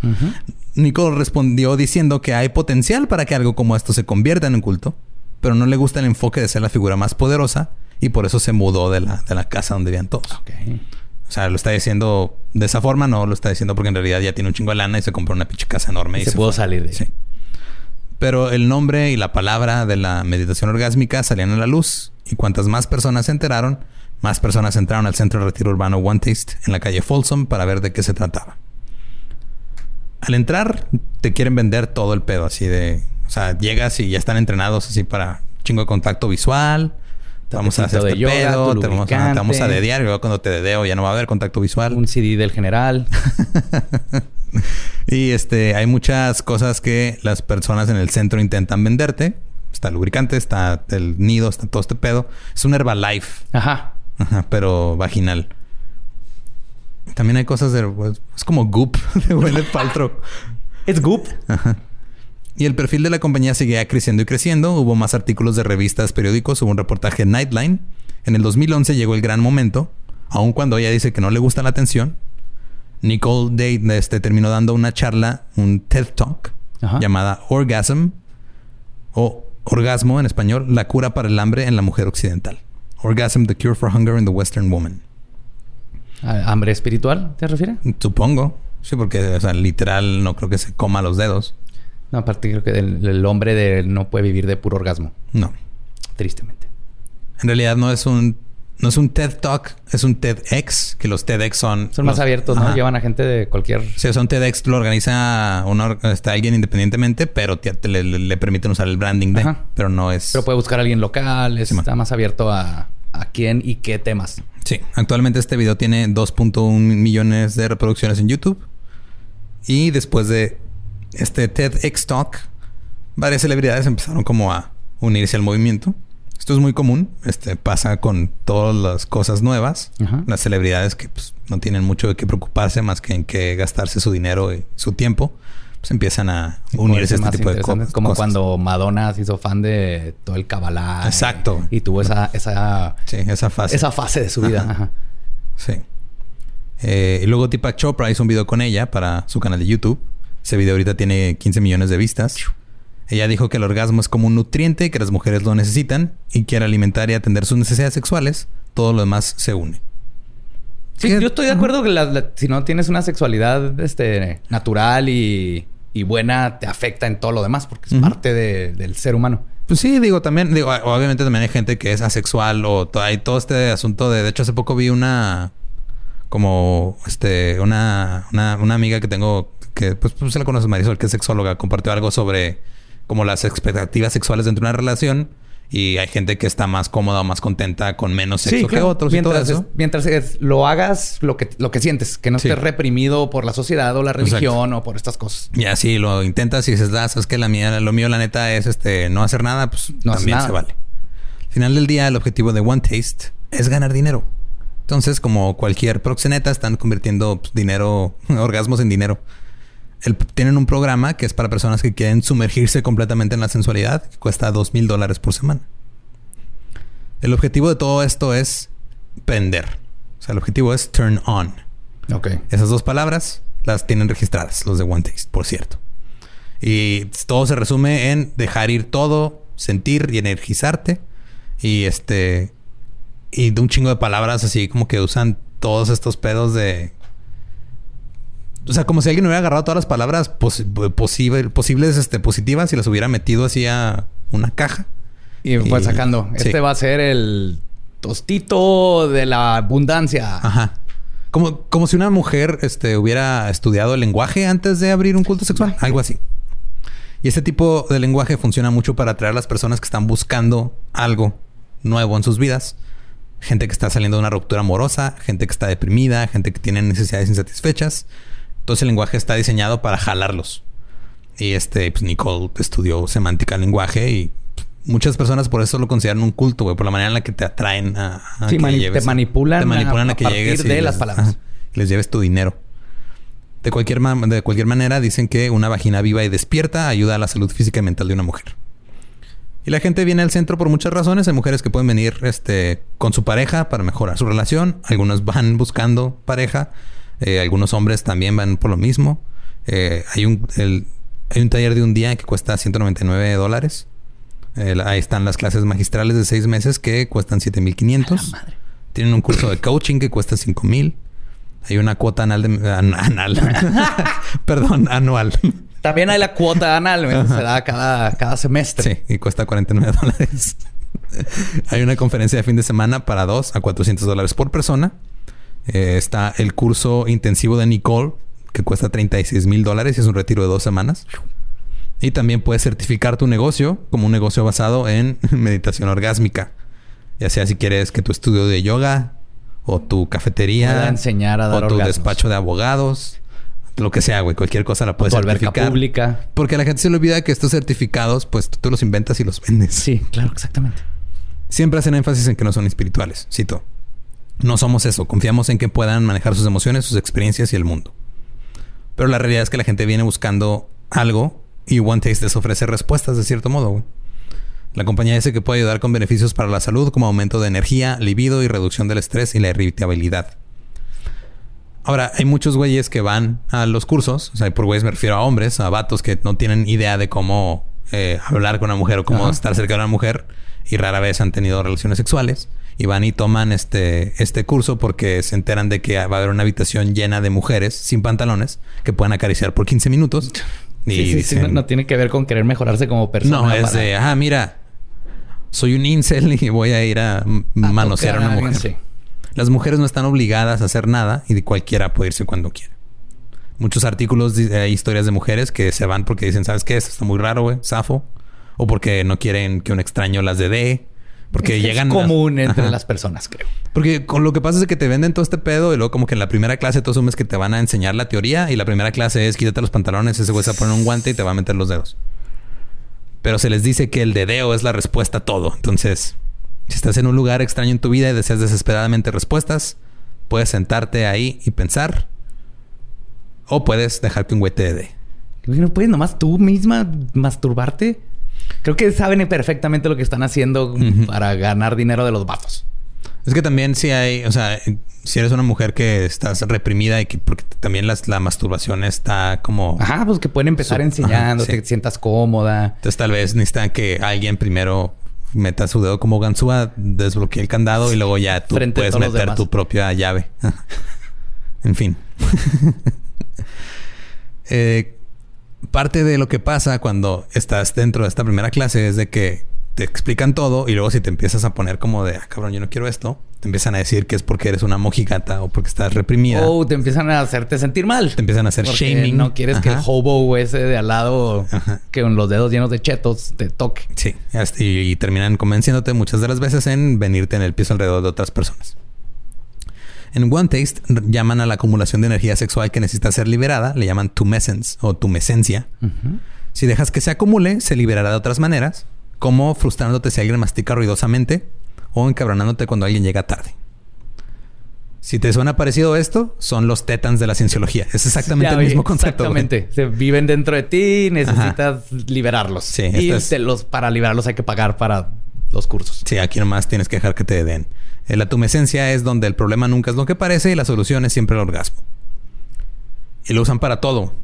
A: Nicole respondió diciendo que hay potencial para que algo como esto se convierta en un culto, pero no le gusta el enfoque de ser la figura más poderosa y por eso se mudó de la, de la casa donde vivían todos. O sea, lo está diciendo de esa forma, no lo está diciendo porque en realidad ya tiene un chingo de lana y se compró una pinche casa enorme.
B: Y, se, pudo salir de
A: Sí. Pero el nombre y la palabra de la meditación orgásmica salían a la luz y cuantas más personas se enteraron, más personas entraron al centro de retiro urbano One Taste en la calle Folsom para ver de qué se trataba al entrar te quieren vender todo el pedo así de, o sea, llegas y ya están entrenados así para chingo de contacto visual. Te vamos a hacer de pedo, te vamos, a, te vamos a luego cuando te dedeo ya no va a haber contacto visual.
B: Un CD del general. (laughs)
A: y este, hay muchas cosas que las personas en el centro intentan venderte. Está el lubricante, está el nido, está todo este pedo. Es un Herbalife.
B: Ajá.
A: Ajá, pero vaginal. También hay cosas de... Es como Goop (laughs) de Gwyneth Paltrow.
B: ¿Es Goop?
A: Y el perfil de la compañía seguía creciendo y creciendo. Hubo más artículos de revistas, periódicos. Hubo un reportaje en Nightline. En el 2011 llegó el gran momento. Aun cuando ella dice que no le gusta la atención. Nicole Dade este, terminó dando una charla, un TED Talk, llamada Orgasm o Orgasmo en español, la cura para el hambre en la mujer occidental. Orgasm, the cure for hunger in the Western woman.
B: ¿Hambre espiritual te refieres?
A: Supongo. Sí, porque, o sea, literal no creo que se coma los dedos.
B: No, aparte creo que el, hombre de, no puede vivir de puro orgasmo.
A: No.
B: Tristemente.
A: En realidad no es un... No es un TED Talk, es un TEDx, que los TEDx son...
B: Son más abiertos, ¿no? Llevan a gente de cualquier...
A: Sí, son TEDx, lo organiza una, está alguien independientemente, pero le, permiten usar el branding de... Pero no es...
B: Pero puede buscar a alguien local, está más abierto a, a quién y qué temas.
A: Sí, actualmente este video tiene 2.1 millones de reproducciones en YouTube. Y después de este TEDx Talk, varias celebridades empezaron como a unirse al movimiento. Esto es muy común, este pasa con todas las cosas nuevas. Las celebridades que pues, no tienen mucho de qué preocuparse más que en qué gastarse su dinero y su tiempo pues empiezan a unirse a este tipo de cosas.
B: Como cuando Madonna se hizo fan de todo el Kabbalah.
A: Exacto.
B: Y, tuvo esa, esa,
A: sí, esa fase.
B: Esa fase de su vida.
A: Sí. Eh, y luego Deepak Chopra hizo un video con ella para su canal de YouTube. Ese video ahorita tiene 15 millones de vistas. Ella dijo que el orgasmo es como un nutriente y que las mujeres lo necesitan y quiere alimentar y atender sus necesidades sexuales. Todo lo demás se une.
B: Sí, yo estoy de acuerdo que si no tienes una sexualidad este, natural y, buena, te afecta en todo lo demás, porque es parte del ser humano.
A: Pues sí, digo, también, digo, obviamente también hay gente que es asexual o hay todo este asunto de. De hecho, hace poco vi una. Como este, una, una, una amiga que tengo que, pues, pues se la conoce Marisol, que es sexóloga, compartió algo sobre como las expectativas sexuales dentro de una relación y hay gente que está más cómoda o más contenta con menos sexo que otros
B: mientras,
A: y todo eso.
B: mientras lo hagas lo que, lo que sientes, que no estés reprimido por la sociedad o la religión o por estas cosas.
A: Y así lo intentas y dices, ah, sabes que la mía, lo mío, la neta, es este no hacer nada, pues también se vale. Al final del día, el objetivo de One Taste es ganar dinero. Entonces, como cualquier proxeneta, están convirtiendo pues, dinero, (laughs) orgasmos en dinero. El- tienen un programa que es para personas que quieren sumergirse completamente en la sensualidad, que cuesta dos mil dólares por semana. El objetivo de todo esto es prender. O sea, el objetivo es turn on.
B: Ok.
A: Esas dos palabras las tienen registradas, los de One Taste, por cierto. Y todo se resume en dejar ir todo, sentir y energizarte. Y este. Y de un chingo de palabras así como que usan todos estos pedos de. O sea, como si alguien hubiera agarrado todas las palabras pos- posible- posibles, este, positivas y las hubiera metido así a una caja.
B: Y fue sacando.
A: sí.
B: Este va a ser el tostito de la abundancia.
A: Ajá. Como, como si una mujer este, hubiera estudiado el lenguaje antes de abrir un culto sexual. Algo así. Y este tipo de lenguaje funciona mucho para atraer a las personas que están buscando algo nuevo en sus vidas. Gente que está saliendo de una ruptura amorosa, gente que está deprimida, gente que tiene necesidades insatisfechas. Entonces el lenguaje está diseñado para jalarlos. Y este, pues Nicole estudió semántica del lenguaje y muchas personas por eso lo consideran un culto, güey, por la manera en la que te atraen a, a
B: Sí,
A: que
B: mani-
A: lleves-
B: te manipulan
A: te manipulan
B: a-
A: a, que
B: partir
A: llegues y
B: de
A: les-
B: las palabras.
A: ajá, les lleves tu dinero. De cualquier, de cualquier manera, dicen que una vagina viva y despierta ayuda a la salud física y mental de una mujer. Y la gente viene al centro por muchas razones. Hay mujeres que pueden venir este, con su pareja para mejorar su relación. Algunos van buscando pareja. Eh, algunos hombres también van por lo mismo. Eh, hay, un, el- hay un taller de un día que cuesta 199 dólares. Eh, ahí están las clases magistrales de seis meses que cuestan 7500. Tienen un curso de coaching que cuesta 5000. Hay una cuota anal de an- anal. (laughs) (laughs) Perdón, anual.
B: También hay la cuota anal, güey, se da cada, cada semestre.
A: Sí, y cuesta 49 dólares. (laughs) Hay una conferencia de fin de semana para dos a 400 dólares por persona. Eh, está el curso intensivo de Nicole, que cuesta 36 mil dólares y es un retiro de dos semanas. Y también puedes certificar tu negocio como un negocio basado en (laughs) meditación orgásmica. Ya sea si quieres que tu estudio de yoga o tu cafetería
B: enseñar a dar
A: o tu
B: orgasmos.
A: despacho de abogados, lo que sea, güey, cualquier cosa la puedes
B: tu alberca
A: certificar.
B: pública.
A: Porque a la gente se le olvida que estos certificados, pues tú, tú los inventas y los vendes.
B: Sí, claro, exactamente.
A: Siempre hacen énfasis en que no son espirituales. Cito. No somos eso. Confiamos en que puedan manejar sus emociones, sus experiencias y el mundo. Pero la realidad es que la gente viene buscando algo y One Taste les ofrece respuestas de cierto modo. La compañía dice que puede ayudar con beneficios para la salud como aumento de energía, libido y reducción del estrés y la irritabilidad. Ahora, hay muchos güeyes que van a los cursos, o sea, por güeyes me refiero a hombres, a vatos que no tienen idea de cómo eh, hablar con una mujer o cómo
B: Ajá.
A: estar cerca de una mujer y rara vez han tenido relaciones sexuales y van y toman este, este curso porque se enteran de que va a haber una habitación llena de mujeres sin pantalones que pueden acariciar por 15 minutos. Y
B: Sí, sí, sí,
A: dicen,
B: no, no tiene que ver con querer mejorarse como persona.
A: no, es
B: para-
A: de, ah, mira, soy un incel y voy a ir a, manosear a una mujer.
B: sí.
A: Las mujeres no están obligadas a hacer nada y de cualquiera puede irse cuando quiera. Muchos artículos, hay historias de mujeres que se van porque dicen, ¿sabes qué? Esto está muy raro, güey, zafo. O porque no quieren que un extraño las dé. Porque
B: Es-
A: llegan...
B: Es común entre
A: Ajá.
B: las personas, creo.
A: Porque con lo que pasa es que te venden todo este pedo y luego como que en la primera clase tú asumes que te van a enseñar la teoría y la primera clase es quítate los pantalones, ese güey se va a poner un guante y te va a meter los dedos. Pero se les dice que el dedeo es la respuesta a todo. Entonces, si estás en un lugar extraño en tu vida y deseas desesperadamente respuestas, puedes sentarte ahí y pensar. O puedes dejar que un güey te dé.
B: ¿No puedes nomás tú misma masturbarte? Creo que saben perfectamente lo que están haciendo para ganar dinero de los vatos.
A: Es que también si hay, o sea, si eres una mujer que estás reprimida y que porque también las- la masturbación está como...
B: Ajá, pues que pueden empezar
A: Su-
B: enseñando,
A: ajá, sí.
B: te sientas cómoda.
A: Entonces tal vez necesitan que alguien primero meta su dedo como ganzúa, desbloquee el candado y luego ya tú
B: Frente
A: puedes meter tu propia llave. (laughs) en fin. (laughs) Eh, parte de lo que pasa cuando estás dentro de esta primera clase es de que te explican todo y luego si te empiezas a poner como de, ah, cabrón, yo no quiero esto, te empiezan a decir que es porque eres una mojigata o porque estás reprimida.
B: O te empiezan a hacerte sentir mal.
A: Te empiezan a hacer
B: Porque
A: shaming.
B: No quieres que el hobo ese de al lado,
A: Ajá.
B: que con los dedos llenos de chetos, te toque.
A: Sí, hasta- y, y terminan convenciéndote muchas de las veces en venirte en el piso alrededor de otras personas. En One Taste llaman a la acumulación de energía sexual que necesita ser liberada, le llaman tumescence o tumescencia. Si dejas que se acumule, se liberará de otras maneras, como frustrándote si alguien mastica ruidosamente o encabronándote cuando alguien llega tarde. Si te suena parecido esto, son los tetans de la cienciología. Es exactamente
B: Ya
A: el mismo concepto. güey.
B: Exactamente. Se viven dentro de ti y necesitas liberarlos.
A: Sí,
B: y
A: es-
B: los, para liberarlos hay que pagar para los cursos.
A: Sí, aquí nomás tienes que dejar que te den. Eh, La tumescencia es donde el problema nunca es lo que parece y la solución es siempre el orgasmo. Y lo usan para todo.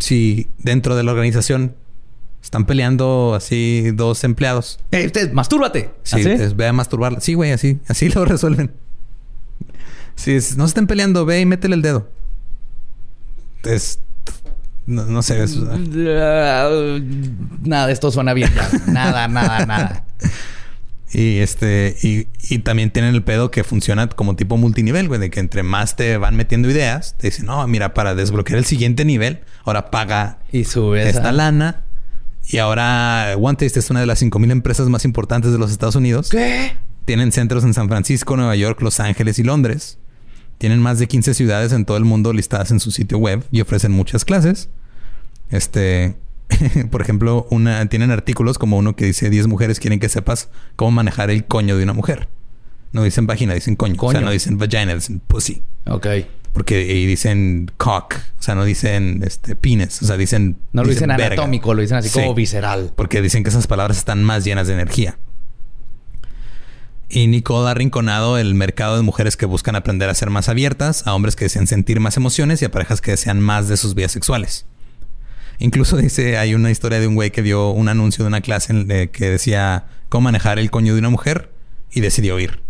A: Si dentro de la organización están peleando así dos empleados,
B: Eh, usted, mastúrbate.
A: sí,
B: ¿Así?
A: es- ve a masturbar. Sí, güey, así, así (laughs) lo resuelven. Si es- no se estén peleando, ve y métele el dedo. Es, no, no sé, es-
B: Uh, (laughs) Nada de esto suena bien. Nada, nada, nada. (laughs)
A: Y este, y, y también tienen el pedo que funciona como tipo multinivel, güey, de que entre más te van metiendo ideas, te dicen, no, mira, para desbloquear el siguiente nivel, ahora paga
B: Y subes.
A: esta lana. Y ahora OneTaste es una de las 5000 empresas más importantes de los Estados Unidos.
B: ¿Qué?
A: Tienen centros en San Francisco, Nueva York, Los Ángeles y Londres. Tienen más de 15 ciudades en todo el mundo listadas en su sitio web y ofrecen muchas clases. Este, (laughs) por ejemplo, una, tienen artículos como uno que dice 10 mujeres quieren que sepas cómo manejar el coño de una mujer. No dicen vagina, dicen coño. O sea, no dicen vagina, dicen pussy.
B: Ok.
A: Porque y dicen cock. O sea, no dicen este penis. O sea, dicen.
B: No lo dicen
A: verga.
B: anatómico, lo dicen así
A: Sí.
B: como visceral.
A: Porque dicen que esas palabras están más llenas de energía. Y Nicole ha arrinconado el mercado de mujeres que buscan aprender a ser más abiertas, a hombres que desean sentir más emociones y a parejas que desean más de sus vías sexuales. Incluso dice, hay una historia de un güey que vio un anuncio de una clase en- de- que decía cómo manejar el coño de una mujer y decidió ir.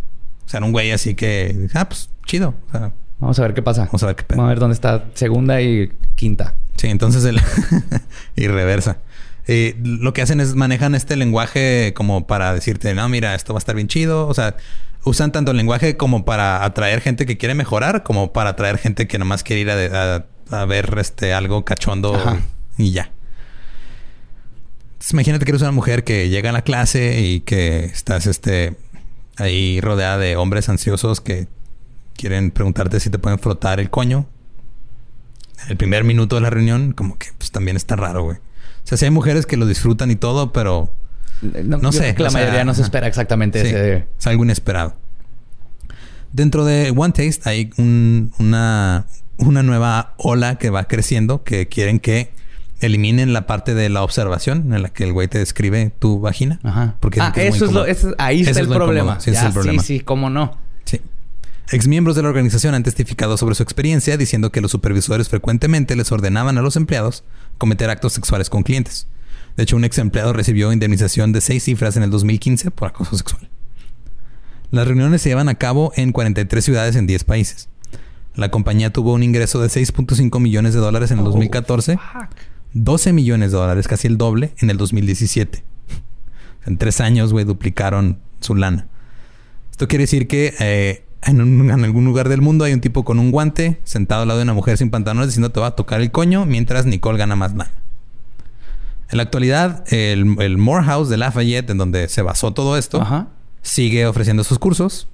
A: O sea, era un güey así que, ah, pues chido. O sea,
B: Vamos a ver qué pasa.
A: vamos a ver qué pedo.
B: Vamos a ver dónde está segunda y quinta.
A: Sí, entonces el (laughs) y reversa. Eh, lo que hacen es manejan este lenguaje como para decirte, no, mira, esto va a estar bien chido. O sea, usan tanto el lenguaje como para atraer gente que quiere mejorar, como para atraer gente que nomás quiere ir a, a- a ver este algo cachondo
B: Ajá.
A: Y ya. Entonces, imagínate que eres una mujer que llega a la clase y que estás este ahí rodeada de hombres ansiosos que quieren preguntarte si te pueden frotar el coño el primer minuto de la reunión, como que pues también está raro, güey. O sea, sí hay mujeres que lo disfrutan y todo, pero No sé,
B: la
A: sea,
B: mayoría no se espera exactamente
A: sí,
B: ese.
A: es algo inesperado. Dentro de One Taste hay un- una, una nueva ola que va creciendo que quieren que eliminen la parte de la observación en la que el güey te describe tu vagina.
B: Ajá.
A: Porque
B: ah,
A: es
B: eso es lo, ahí está
A: es
B: el
A: incómodo.
B: problema.
A: Sí, es el problema.
B: Sí, sí, cómo no.
A: Sí. Exmiembros de la organización han testificado sobre su experiencia diciendo que los supervisores frecuentemente les ordenaban a los empleados cometer actos sexuales con clientes. De hecho, un ex empleado recibió indemnización de seis cifras en el 2015 por acoso sexual. Las reuniones se llevan a cabo en 43 ciudades en 10 países. La compañía tuvo un ingreso de 6.5 millones de dólares en el 2014, 12 millones de dólares, casi el doble, en el 2017. En tres años, güey, duplicaron su lana. Esto quiere decir que eh, en, un- en algún lugar del mundo hay un tipo con un guante sentado al lado de una mujer sin pantalones diciendo te va a tocar el coño mientras Nicole gana más lana. En la actualidad, el, el Morehouse de Lafayette, en donde se basó todo esto,
B: Ajá.
A: sigue ofreciendo sus cursos.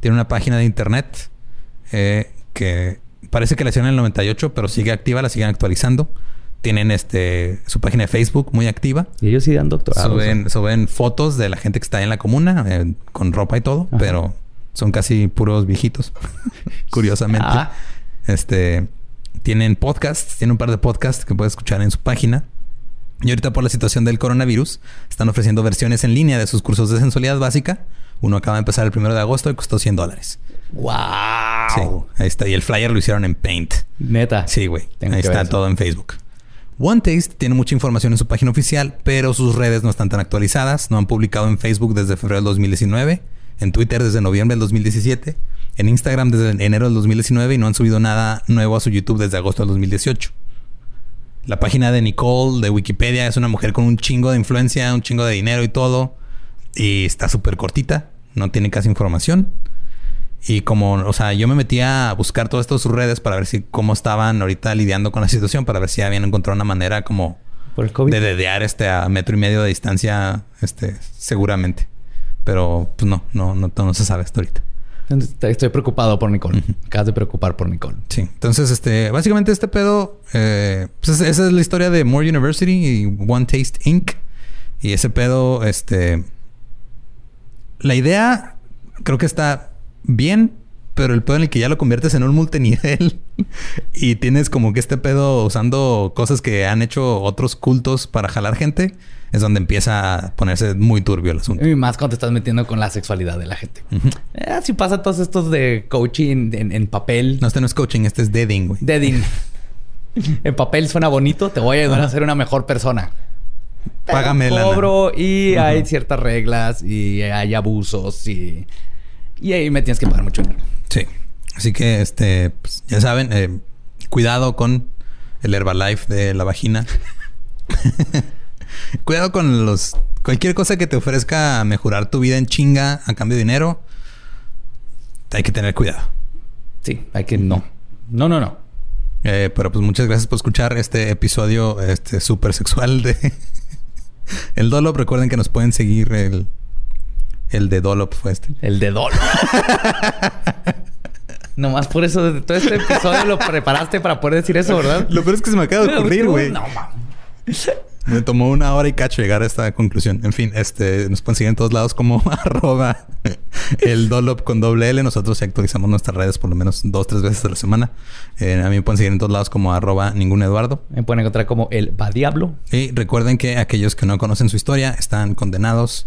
A: Tiene una página de internet eh, que parece que la hicieron en el 98, pero sigue activa, la siguen actualizando. Tienen este su página de Facebook muy activa.
B: Y ellos sí dan doctorado.
A: Suben, suben fotos de la gente que está ahí en la comuna, eh, con ropa y todo,
B: Ajá.
A: pero son casi puros viejitos. (laughs) Curiosamente.
B: Ah.
A: Este tienen podcasts, tienen un par de podcasts que puedes escuchar en su página. Y ahorita por la situación del coronavirus, están ofreciendo versiones en línea de sus cursos de sensualidad básica. Uno acaba de empezar el primero de agosto y costó 100 dólares.
B: ¡Wow!
A: Sí, ahí está. Y el flyer lo hicieron en Paint.
B: Neta.
A: Sí, güey. Ahí está todo en Facebook. OneTaste tiene mucha información en su página oficial, pero sus redes no están tan actualizadas. No han publicado en Facebook desde febrero del 2019, en Twitter desde noviembre del 2017, en Instagram desde enero del 2019 y no han subido nada nuevo a su YouTube desde agosto del 2018. La página de Nicole de Wikipedia es una mujer con un chingo de influencia, un chingo de dinero y todo. Y está súper cortita, no tiene casi información. Y como, o sea, yo me metí a buscar todo esto en sus redes para ver si cómo estaban ahorita lidiando con la situación, para ver si habían encontrado una manera como
B: Por el COVID.
A: de dedear este a metro y medio de distancia, este, seguramente. Pero pues no, no, no, no se sabe hasta ahorita.
B: Estoy preocupado por Nicole. Acabas de preocupar por Nicole.
A: Sí. Entonces, este, básicamente este pedo, eh, pues es- esa es la historia de More University y One Taste Inc. Y ese pedo, este, la idea creo que está bien, Pero el pedo en el que ya lo conviertes en un multinivel (laughs) y tienes como que este pedo usando cosas que han hecho otros cultos para jalar gente, es donde empieza a ponerse muy turbio el asunto.
B: Y más cuando te estás metiendo con la sexualidad de la gente. Eh, así pasa todos estos de coaching en, papel.
A: No, este no es coaching, este es deading, güey.
B: Deading. (laughs) en papel suena bonito, te voy a ayudar a ser una mejor persona.
A: Págame
B: la cobro y hay ciertas reglas y hay abusos y, y ahí me tienes que pagar mucho dinero.
A: Sí. Así que, este, pues, ya saben, eh, cuidado con el Herbalife de la vagina. (laughs) cuidado con los... Cualquier cosa que te ofrezca mejorar tu vida en chinga a cambio de dinero, hay que tener cuidado.
B: Sí, hay que... No. No, no, no.
A: Eh, pero pues muchas gracias por escuchar este episodio este súper sexual de (laughs) El Dolop. Recuerden que nos pueden seguir el el de Dolop fue este.
B: El de Dolop. (laughs) Nomás por eso, todo este episodio lo preparaste para poder decir eso, ¿verdad?
A: Lo peor es que se me acaba de (laughs) ocurrir, güey. No, mames. Me tomó una hora y cacho llegar a esta conclusión. En fin, este, nos pueden seguir en todos lados como (laughs) arroba el Dolop con doble L. Nosotros actualizamos nuestras redes por lo menos dos, tres veces a la semana. Eh, a mí me pueden seguir en todos lados como arroba ningún Eduardo.
B: Me pueden encontrar como el va diablo.
A: Y recuerden que aquellos que no conocen su historia están condenados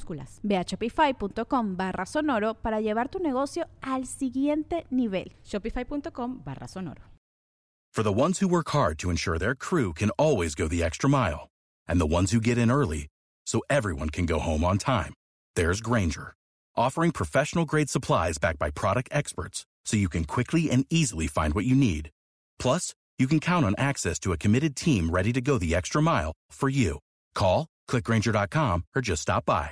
D: minúsculas
E: Ve a shopify.com barra sonoro para llevar tu negocio al siguiente nivel.
D: Shopify.com barra sonoro.
F: For the ones who work hard to ensure their crew can always go the extra mile, and the ones who get in early so everyone can go home on time, there's Granger, offering professional grade supplies backed by product experts so you can quickly and easily find what you need. Plus, you can count on access to a committed team ready to go the extra mile for you. Call, clickgranger.com, or just stop by.